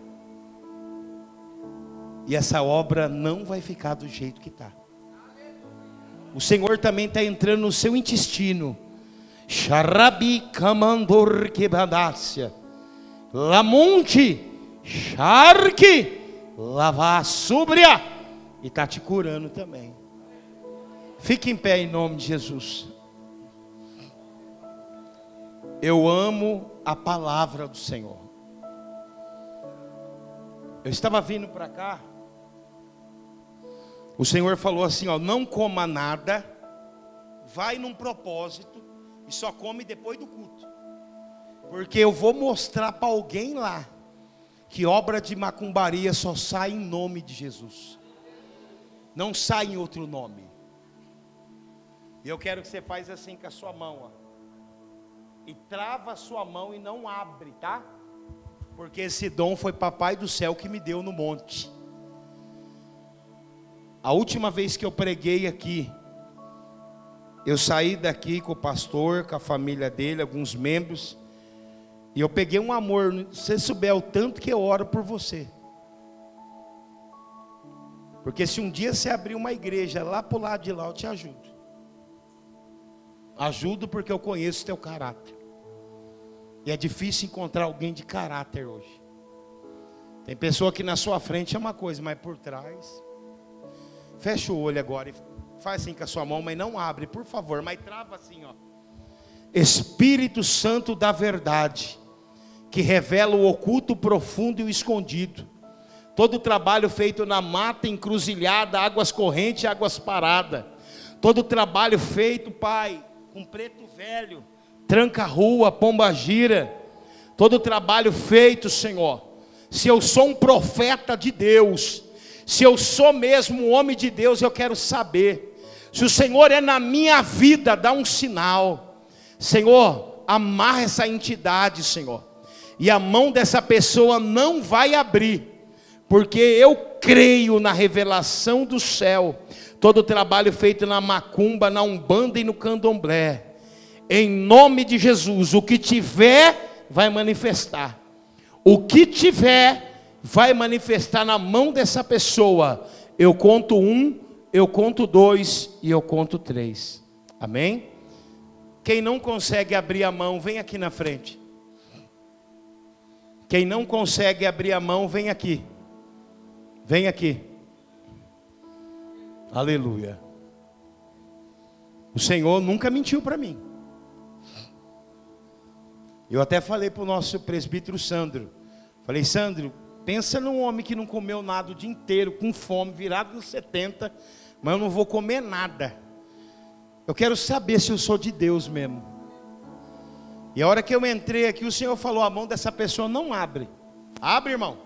[SPEAKER 2] E essa obra não vai ficar do jeito que está. O Senhor também está entrando no seu intestino. Sharabi kamandor kebadácia. Lamonte, charque, lavar súbria. E está te curando também. Fique em pé em nome de Jesus. Eu amo a palavra do Senhor. Eu estava vindo para cá. O Senhor falou assim: ó, não coma nada, vai num propósito e só come depois do culto. Porque eu vou mostrar para alguém lá que obra de macumbaria só sai em nome de Jesus. Não sai em outro nome. E eu quero que você faça assim com a sua mão, ó e trava a sua mão e não abre, tá? Porque esse dom foi papai do céu que me deu no monte. A última vez que eu preguei aqui, eu saí daqui com o pastor, com a família dele, alguns membros, E eu peguei um amor, se você souber o tanto que eu oro por você. Porque se um dia você abrir uma igreja lá para o lado de lá, eu te ajudo. Ajudo porque eu conheço teu caráter. E é difícil encontrar alguém de caráter hoje. Tem pessoa que na sua frente é uma coisa, mas por trás. Fecha o olho agora e faz assim com a sua mão, mas não abre, por favor, mas trava assim, ó. Espírito Santo da verdade, que revela o oculto, o profundo e o escondido. Todo o trabalho feito na mata, encruzilhada, águas correntes, águas paradas. Todo o trabalho feito, Pai, com preto velho, tranca rua, pomba gira. Todo o trabalho feito, Senhor. Se eu sou um profeta de Deus, se eu sou mesmo um homem de Deus, eu quero saber. Se o Senhor é na minha vida, dá um sinal. Senhor, amarra essa entidade, Senhor. E a mão dessa pessoa não vai abrir, porque eu creio na revelação do céu. Todo o trabalho feito na macumba, na umbanda e no candomblé. Em nome de Jesus, o que tiver vai manifestar. O que tiver vai manifestar na mão dessa pessoa. Eu conto um, eu conto dois e eu conto três. Amém? Quem não consegue abrir a mão, vem aqui na frente. Quem não consegue abrir a mão, vem aqui. Vem aqui. Aleluia. O Senhor nunca mentiu para mim. Eu até falei para o nosso presbítero Sandro. Falei, Sandro, pensa num homem que não comeu nada o dia inteiro, com fome, virado nos 70, mas eu não vou comer nada. Eu quero saber se eu sou de Deus mesmo. E a hora que eu entrei aqui, o Senhor falou: a mão dessa pessoa não abre. Abre, irmão.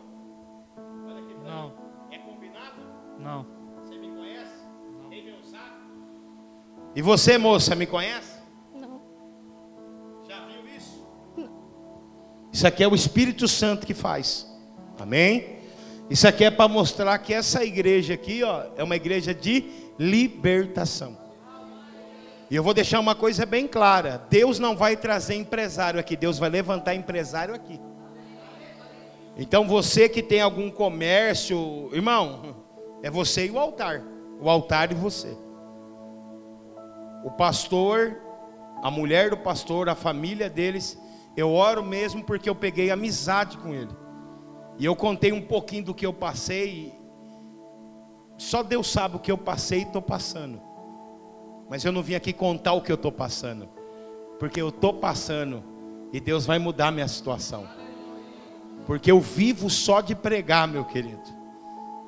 [SPEAKER 1] Não.
[SPEAKER 2] É combinado?
[SPEAKER 1] Não.
[SPEAKER 2] Você me conhece? Tem meu zap? E você, moça, me conhece?
[SPEAKER 4] Não.
[SPEAKER 2] Já viu isso? Isso aqui é o Espírito Santo que faz. Amém? Isso aqui é para mostrar que essa igreja aqui, ó, é uma igreja de libertação. E eu vou deixar uma coisa bem clara: Deus não vai trazer empresário aqui, Deus vai levantar empresário aqui. Então você que tem algum comércio, irmão, é você e o altar. O altar e você. O pastor, a mulher do pastor, a família deles, eu oro mesmo porque eu peguei amizade com ele. E eu contei um pouquinho do que eu passei. Só Deus sabe o que eu passei e estou passando. Mas eu não vim aqui contar o que eu estou passando. Porque eu estou passando. E Deus vai mudar minha situação. Porque eu vivo só de pregar, meu querido.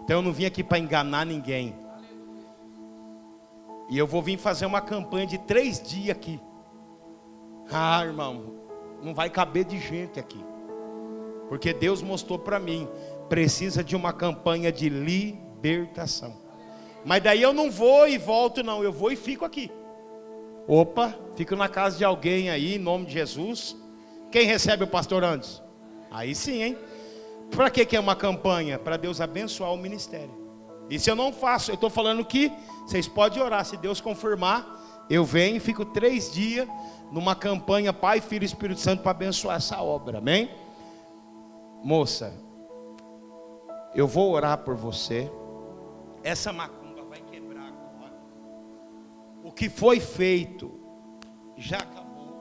[SPEAKER 2] Então eu não vim aqui para enganar ninguém. E eu vou vir fazer uma campanha de três dias aqui. Ah, irmão, não vai caber de gente aqui. Porque Deus mostrou para mim, precisa de uma campanha de libertação. Mas daí eu não vou e volto, não, eu vou e fico aqui. Opa, fico na casa de alguém aí, em nome de Jesus. Quem recebe o pastor antes? Aí sim, hein? Para que, é uma campanha? Para Deus abençoar o ministério. E se eu não faço, eu estou falando que vocês podem orar, se Deus confirmar, eu venho e fico três dias numa campanha Pai, Filho e Espírito Santo para abençoar essa obra, amém? Moça, eu vou orar por você. Essa macumba que foi feito já acabou.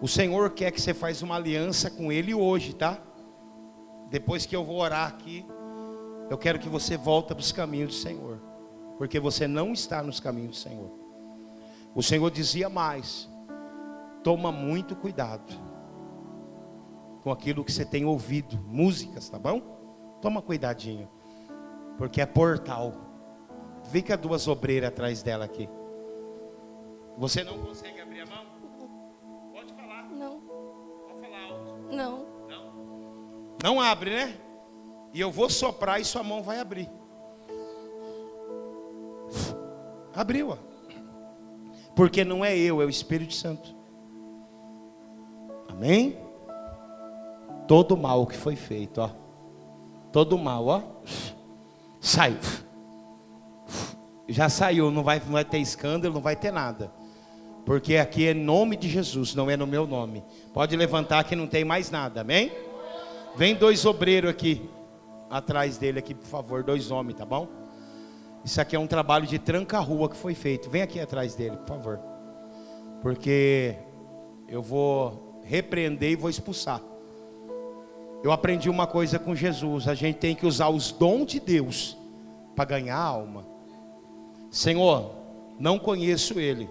[SPEAKER 2] O Senhor quer que você faça uma aliança com Ele hoje, tá? Depois que eu vou orar aqui, eu quero que você volte para os caminhos do Senhor, porque você não está nos caminhos do Senhor. O Senhor dizia mais: toma muito cuidado com aquilo que você tem ouvido, músicas, tá bom? Toma cuidadinho, porque é portal. Fica duas obreiras atrás dela aqui. Você não consegue abrir a mão? Pode falar,
[SPEAKER 4] Não.
[SPEAKER 2] pode falar alto.
[SPEAKER 4] Não.
[SPEAKER 2] Não. Não abre, né? E eu vou soprar e sua mão vai abrir. Abriu, ó. Porque não é eu, é o Espírito Santo. Amém? Todo mal que foi feito, ó. Todo mal, ó. Saiu. Já saiu, não vai, não vai ter escândalo, não vai ter nada. Porque aqui é nome de Jesus, não é no meu nome. Pode levantar que não tem mais nada, amém? Vem dois obreiros aqui, atrás dele aqui, por favor, dois homens, tá bom? Isso aqui é um trabalho de tranca-rua que foi feito. Vem aqui atrás dele, por favor. Porque eu vou repreender e vou expulsar. Eu aprendi uma coisa com Jesus: a gente tem que usar os dons de Deus para ganhar a alma. Senhor, não conheço ele,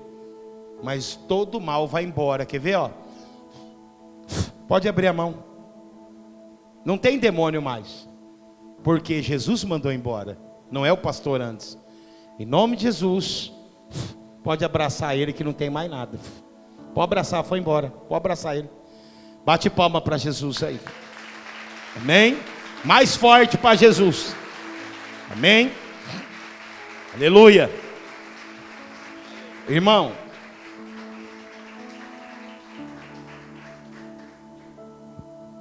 [SPEAKER 2] mas todo mal vai embora. Quer ver, ó? Pode abrir a mão. Não tem demônio mais. Porque Jesus mandou embora, não é o pastor antes. Em nome de Jesus, pode abraçar ele que não tem mais nada. Pode abraçar, foi embora. Pode abraçar ele. Bate palma para Jesus aí. Amém? Mais forte para Jesus. Amém? Aleluia. Irmão.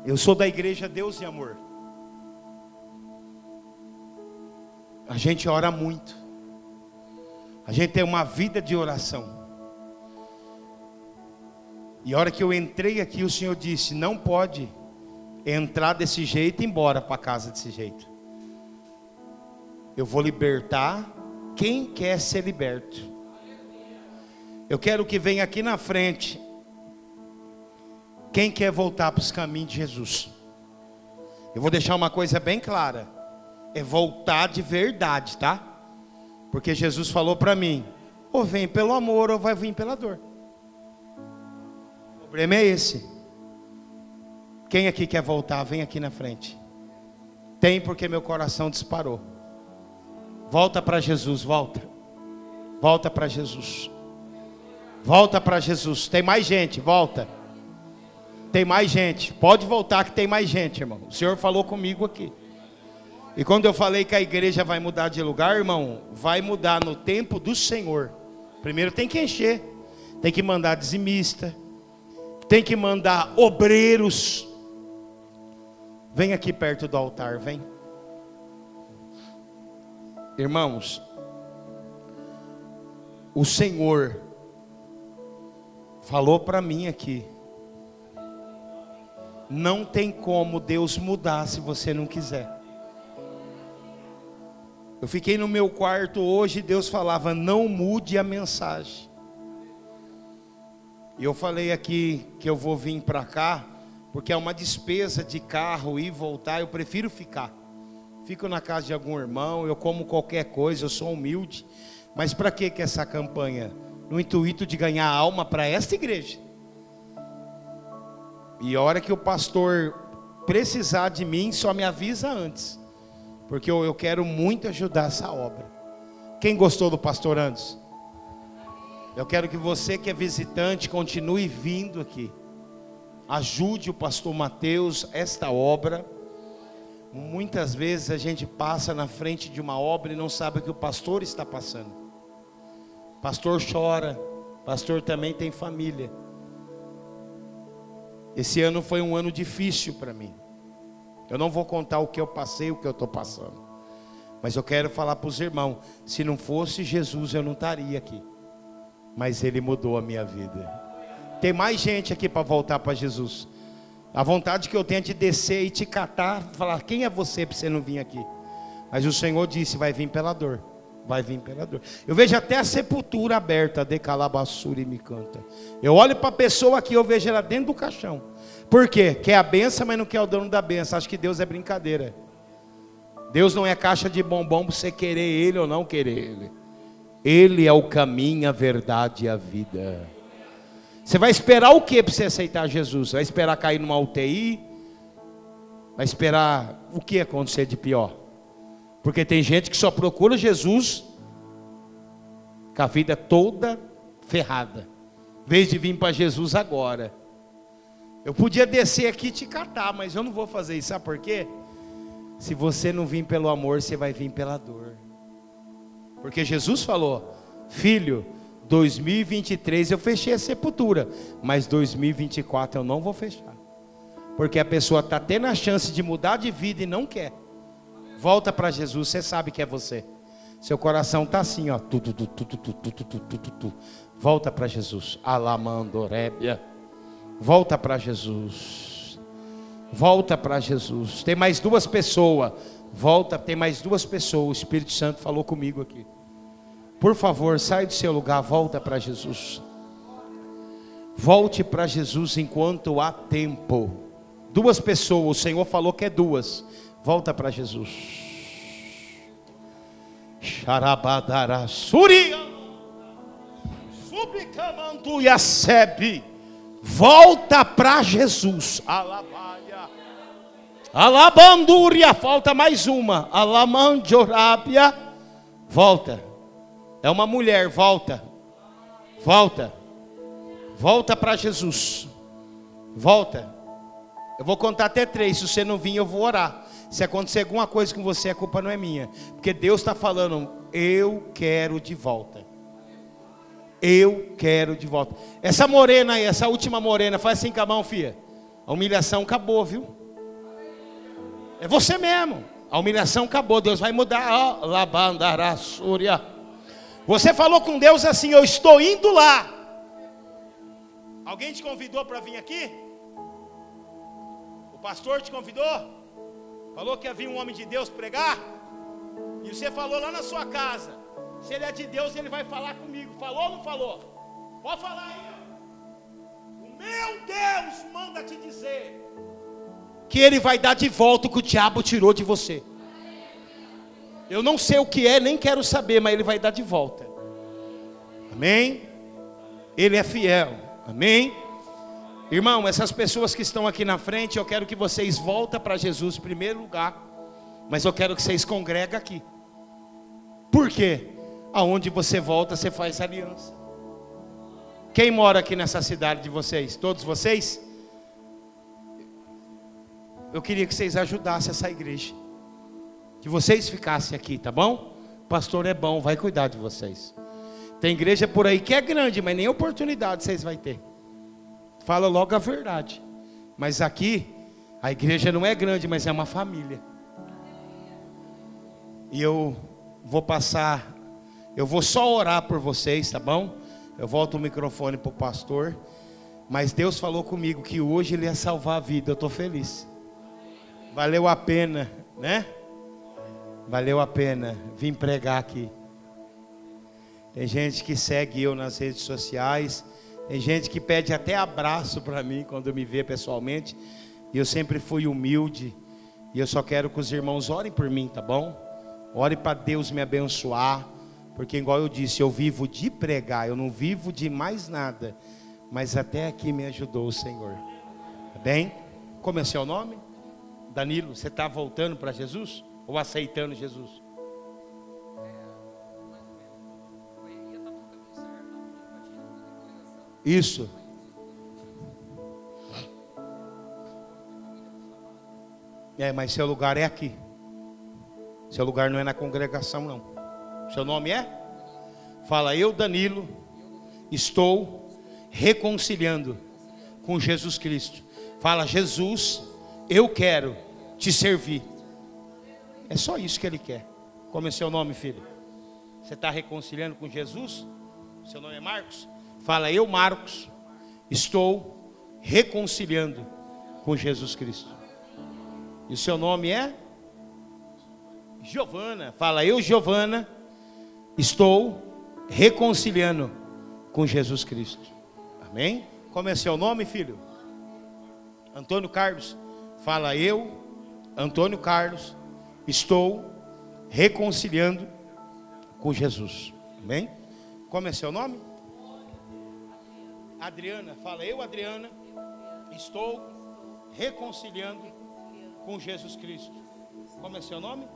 [SPEAKER 2] Eu sou da igreja Deus e Amor. A gente ora muito. A gente tem uma vida de oração. E a hora que eu entrei aqui, o Senhor disse: Não pode entrar desse jeito e ir embora para casa desse jeito. Eu vou libertar quem quer ser liberto. Eu quero que venha aqui na frente. Quem quer voltar para os caminhos de Jesus? Eu vou deixar uma coisa bem clara: é voltar de verdade, tá? Porque Jesus falou para mim: ou vem pelo amor, ou vai vir pela dor. O problema é esse. Quem aqui quer voltar, vem aqui na frente. Tem porque meu coração disparou. Volta para Jesus, volta. Volta para Jesus. Volta para Jesus. Tem mais gente, volta. Tem mais gente. Pode voltar que tem mais gente, irmão. O Senhor falou comigo aqui. E quando eu falei que a igreja vai mudar de lugar, irmão, vai mudar no tempo do Senhor. Primeiro tem que encher. Tem que mandar dizimista. Tem que mandar obreiros Vem aqui perto do altar, vem. Irmãos, o Senhor falou para mim aqui. Não tem como Deus mudar se você não quiser. Eu fiquei no meu quarto hoje e Deus falava: não mude a mensagem. E eu falei aqui que eu vou vir para cá porque é uma despesa de carro ir e voltar, eu prefiro ficar. Fico na casa de algum irmão, eu como qualquer coisa, eu sou humilde. Mas para que que essa campanha? No intuito de ganhar alma para esta igreja. E a hora que o pastor precisar de mim, só me avisa antes. Porque eu, eu quero muito ajudar essa obra. Quem gostou do pastor antes? Eu quero que você que é visitante continue vindo aqui. Ajude o pastor Mateus esta obra. Muitas vezes a gente passa na frente de uma obra e não sabe o que o pastor está passando. Pastor chora, pastor também tem família. Esse ano foi um ano difícil para mim. Eu não vou contar o que eu passei, o que eu estou passando. Mas eu quero falar para os irmãos: se não fosse Jesus, eu não estaria aqui. Mas Ele mudou a minha vida. Tem mais gente aqui para voltar para Jesus. A vontade que eu tenho é de descer e te catar, falar: quem é você para você não vir aqui? Mas o Senhor disse: vai vir pela dor. Vai vir pela dor. Eu vejo até a sepultura aberta, de calabassura e me canta. Eu olho para a pessoa aqui, eu vejo ela dentro do caixão. Por quê? Quer a benção, mas não quer o dono da benção. Acho que Deus é brincadeira. Deus não é caixa de bombom para você querer Ele ou não querer Ele. Ele é o caminho, a verdade e a vida. Você vai esperar o que para você aceitar Jesus? Vai esperar cair numa UTI? Vai esperar o que acontecer de pior? Porque tem gente que só procura Jesus com a vida toda ferrada. Em vez de vir para Jesus agora. Eu podia descer aqui e te catar, mas eu não vou fazer isso. Sabe por quê? Se você não vir pelo amor, você vai vir pela dor. Porque Jesus falou: Filho, 2023 eu fechei a sepultura, mas 2024 eu não vou fechar. Porque a pessoa está tendo a chance de mudar de vida e não quer. Volta para Jesus, você sabe que é você. Seu coração está assim, ó. Tu, tu, tu, Volta para Jesus. Alamandorébia. Volta para Jesus. Volta para Jesus. Tem mais duas pessoas. Volta, tem mais duas pessoas. O Espírito Santo falou comigo aqui. Por favor, sai do seu lugar, volta para Jesus. Volte para Jesus enquanto há tempo. Duas pessoas, o Senhor falou que é duas. Volta para Jesus. Xarabadara Suria. Subicamandu Yasebe. Volta para Jesus. Alabaia. Alabandúria. Falta mais uma. Alamandiorábia. Volta. É uma mulher. Volta. Volta. Volta para Jesus. Volta. Eu vou contar até três. Se você não vir, eu vou orar. Se acontecer alguma coisa com você, a culpa não é minha. Porque Deus está falando, eu quero de volta. Eu quero de volta. Essa morena aí, essa última morena, faz assim com a mão, filha. A humilhação acabou, viu? É você mesmo. A humilhação acabou. Deus vai mudar. Labandará. Você falou com Deus assim: Eu estou indo lá. Alguém te convidou para vir aqui? O pastor te convidou? Falou que havia um homem de Deus pregar? E você falou lá na sua casa: Se ele é de Deus, ele vai falar comigo. Falou ou não falou? Pode falar aí. O meu Deus manda te dizer que ele vai dar de volta o que o diabo tirou de você. Eu não sei o que é, nem quero saber, mas ele vai dar de volta. Amém? Ele é fiel. Amém? Irmão, essas pessoas que estão aqui na frente, eu quero que vocês voltem para Jesus em primeiro lugar. Mas eu quero que vocês congreguem aqui. Por quê? Aonde você volta, você faz aliança. Quem mora aqui nessa cidade de vocês? Todos vocês? Eu queria que vocês ajudassem essa igreja. Que vocês ficassem aqui, tá bom? Pastor é bom, vai cuidar de vocês. Tem igreja por aí que é grande, mas nem oportunidade vocês vão ter. Fala logo a verdade. Mas aqui, a igreja não é grande, mas é uma família. E eu vou passar, eu vou só orar por vocês, tá bom? Eu volto o microfone para o pastor. Mas Deus falou comigo que hoje Ele ia salvar a vida. Eu estou feliz. Valeu a pena, né? Valeu a pena vir pregar aqui. Tem gente que segue eu nas redes sociais. Tem gente que pede até abraço para mim quando me vê pessoalmente. E eu sempre fui humilde. E eu só quero que os irmãos orem por mim, tá bom? Ore para Deus me abençoar. Porque, igual eu disse, eu vivo de pregar. Eu não vivo de mais nada. Mas até aqui me ajudou o Senhor. Tá bem? Como é seu nome? Danilo, você está voltando para Jesus? Ou aceitando Jesus? Isso. É, mas seu lugar é aqui. Seu lugar não é na congregação, não. Seu nome é? Fala, eu, Danilo, estou reconciliando com Jesus Cristo. Fala, Jesus, eu quero te servir. É só isso que ele quer. Como é seu nome, filho? Você está reconciliando com Jesus? Seu nome é Marcos? Fala, eu, Marcos, estou reconciliando com Jesus Cristo. E o seu nome é? Giovana. Fala, eu, Giovana, estou reconciliando com Jesus Cristo. Amém? Como é seu nome, filho? Antônio Carlos. Fala, eu, Antônio Carlos, estou reconciliando com Jesus. Amém? Como é seu nome? Adriana, fala eu, Adriana, estou reconciliando com Jesus Cristo. Como é seu nome?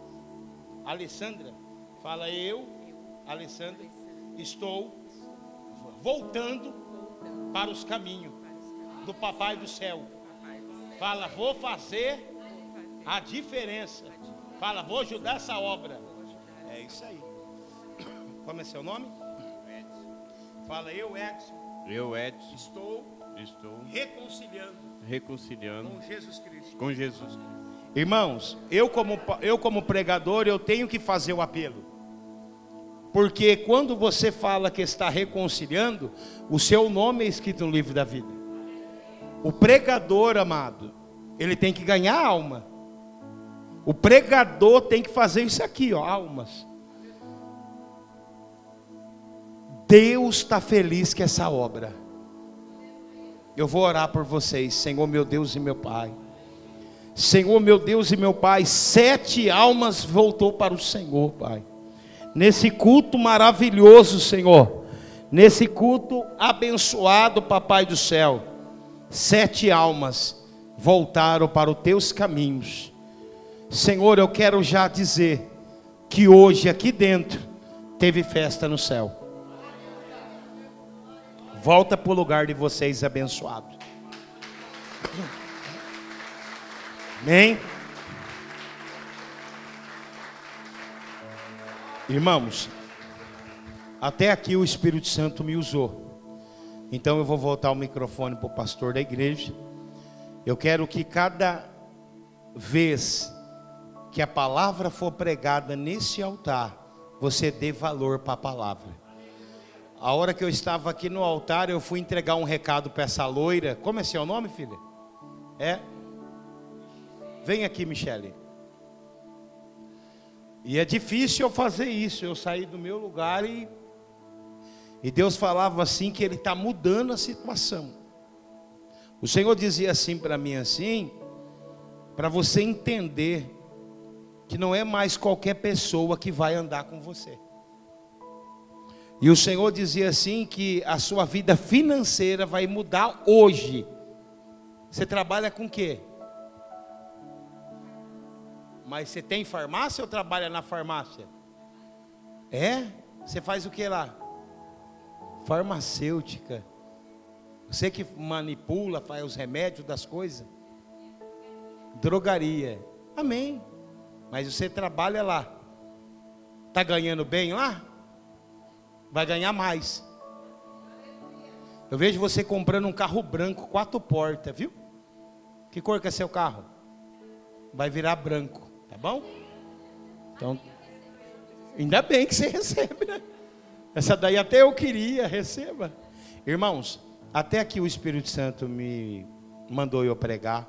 [SPEAKER 2] Alessandra, fala eu, Alessandra, estou voltando para os caminhos do Papai do Céu. Fala, vou fazer a diferença. Fala, vou ajudar essa obra. É isso aí. Como é seu nome? Fala eu, Edson.
[SPEAKER 4] Eu, Edson,
[SPEAKER 2] Estou
[SPEAKER 4] estou
[SPEAKER 2] reconciliando
[SPEAKER 4] reconciliando
[SPEAKER 2] com Jesus Cristo.
[SPEAKER 4] com Jesus.
[SPEAKER 2] Irmãos, eu como, eu como pregador, eu tenho que fazer o apelo. Porque quando você fala que está reconciliando, o seu nome é escrito no livro da vida. O pregador, amado, ele tem que ganhar alma. O pregador tem que fazer isso aqui, ó, almas. Deus está feliz com essa obra. Eu vou orar por vocês, Senhor meu Deus e meu Pai. Senhor meu Deus e meu Pai, sete almas voltou para o Senhor, Pai nesse culto maravilhoso, Senhor, nesse culto abençoado, Papai do céu, sete almas voltaram para os teus caminhos. Senhor, eu quero já dizer que hoje aqui dentro teve festa no céu. Volta para o lugar de vocês abençoado. Amém. Irmãos, até aqui o Espírito Santo me usou. Então eu vou voltar o microfone para o pastor da igreja. Eu quero que cada vez que a palavra for pregada nesse altar, você dê valor para a palavra. A hora que eu estava aqui no altar, eu fui entregar um recado para essa loira. Como é seu nome, filha? É? Vem aqui, Michele. E é difícil eu fazer isso, eu sair do meu lugar e. E Deus falava assim que Ele está mudando a situação. O Senhor dizia assim para mim assim, para você entender que não é mais qualquer pessoa que vai andar com você. E o Senhor dizia assim que a sua vida financeira vai mudar hoje. Você trabalha com quê? Mas você tem farmácia ou trabalha na farmácia? É? Você faz o que lá? Farmacêutica. Você que manipula, faz os remédios das coisas? Drogaria. Amém. Mas você trabalha lá. Está ganhando bem lá? Vai ganhar mais. Eu vejo você comprando um carro branco, quatro portas, viu? Que cor que é seu carro? Vai virar branco. Tá bom? Então, ainda bem que você recebe, né? Essa daí até eu queria, receba. Irmãos, até aqui o Espírito Santo me mandou eu pregar.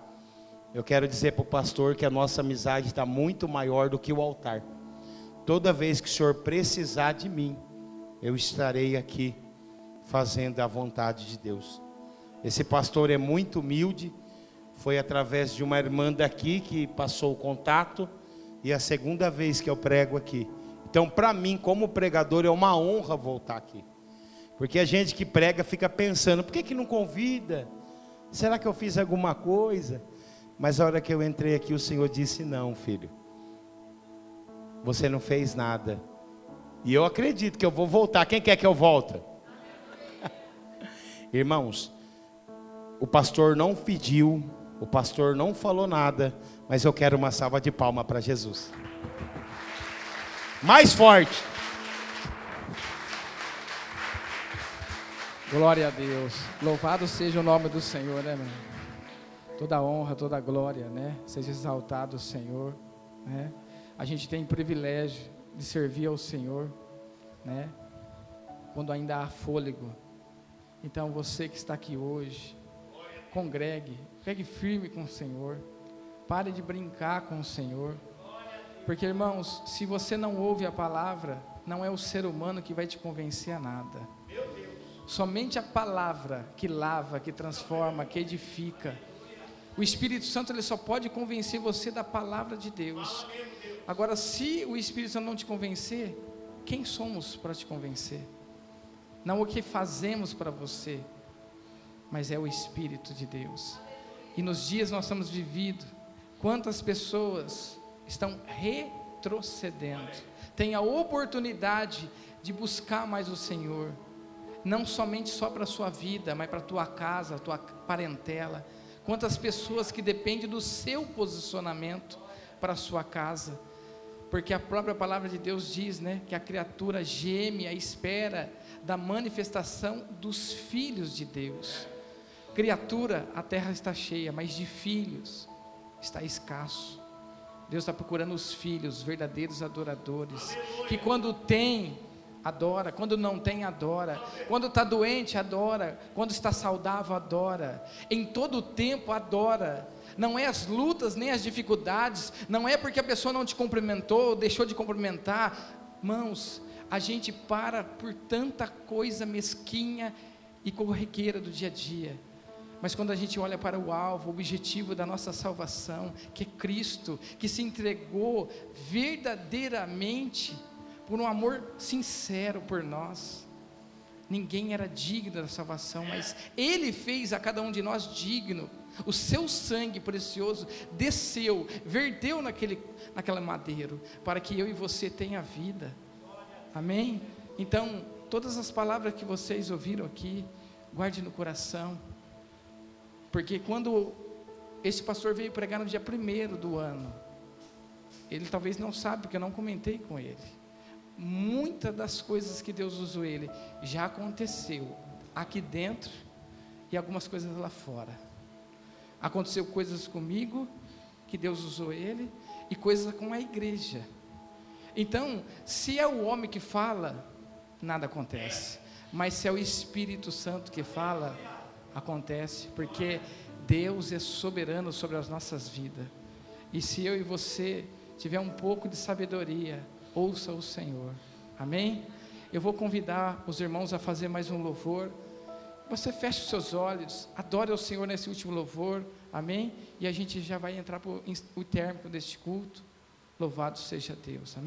[SPEAKER 2] Eu quero dizer para o pastor que a nossa amizade está muito maior do que o altar. Toda vez que o senhor precisar de mim, eu estarei aqui fazendo a vontade de Deus. Esse pastor é muito humilde foi através de uma irmã daqui que passou o contato e é a segunda vez que eu prego aqui. Então, para mim, como pregador, é uma honra voltar aqui. Porque a gente que prega fica pensando, por que, que não convida? Será que eu fiz alguma coisa? Mas a hora que eu entrei aqui, o Senhor disse: Não, filho, você não fez nada. E eu acredito que eu vou voltar. Quem quer que eu volte? Irmãos, o pastor não pediu o pastor não falou nada, mas eu quero uma salva de palma para Jesus. Mais forte.
[SPEAKER 5] Glória a Deus. Louvado seja o nome do Senhor, né, meu? Toda honra, toda glória, né? Seja exaltado o Senhor, né? A gente tem privilégio de servir ao Senhor, né? Quando ainda há fôlego. Então você que está aqui hoje, congregue, Pegue firme com o Senhor. Pare de brincar com o Senhor. Porque, irmãos, se você não ouve a palavra, não é o ser humano que vai te convencer a nada. Somente a palavra que lava, que transforma, que edifica. O Espírito Santo ele só pode convencer você da palavra de Deus. Agora, se o Espírito Santo não te convencer, quem somos para te convencer? Não o que fazemos para você, mas é o Espírito de Deus. E nos dias nós estamos vivendo, quantas pessoas estão retrocedendo, têm a oportunidade de buscar mais o Senhor, não somente só para a sua vida, mas para a tua casa, a tua parentela. Quantas pessoas que dependem do seu posicionamento para a sua casa, porque a própria palavra de Deus diz, né, que a criatura geme à espera da manifestação dos filhos de Deus. Criatura, a terra está cheia, mas de filhos está escasso. Deus está procurando os filhos, verdadeiros adoradores, que quando tem adora. Quando não tem, adora. Quando está doente, adora. Quando está saudável, adora. Em todo o tempo, adora. Não é as lutas, nem as dificuldades. Não é porque a pessoa não te cumprimentou, deixou de cumprimentar. Mãos, a gente para por tanta coisa mesquinha e corriqueira do dia a dia. Mas quando a gente olha para o alvo, o objetivo da nossa salvação, que é Cristo, que se entregou verdadeiramente por um amor sincero por nós. Ninguém era digno da salvação, mas Ele fez a cada um de nós digno. O seu sangue precioso desceu, verteu naquele, naquela madeiro, para que eu e você tenha vida. Amém? Então, todas as palavras que vocês ouviram aqui, guarde no coração. Porque quando esse pastor veio pregar no dia primeiro do ano, ele talvez não sabe, porque eu não comentei com ele muitas das coisas que Deus usou ele já aconteceu aqui dentro e algumas coisas lá fora. Aconteceu coisas comigo que Deus usou ele e coisas com a igreja. Então, se é o homem que fala, nada acontece. Mas se é o Espírito Santo que fala, acontece, porque Deus é soberano sobre as nossas vidas. E se eu e você tiver um pouco de sabedoria, ouça o Senhor. Amém? Eu vou convidar os irmãos a fazer mais um louvor. Você feche os seus olhos, adore o Senhor nesse último louvor. Amém? E a gente já vai entrar para o término deste culto. Louvado seja Deus. Amém?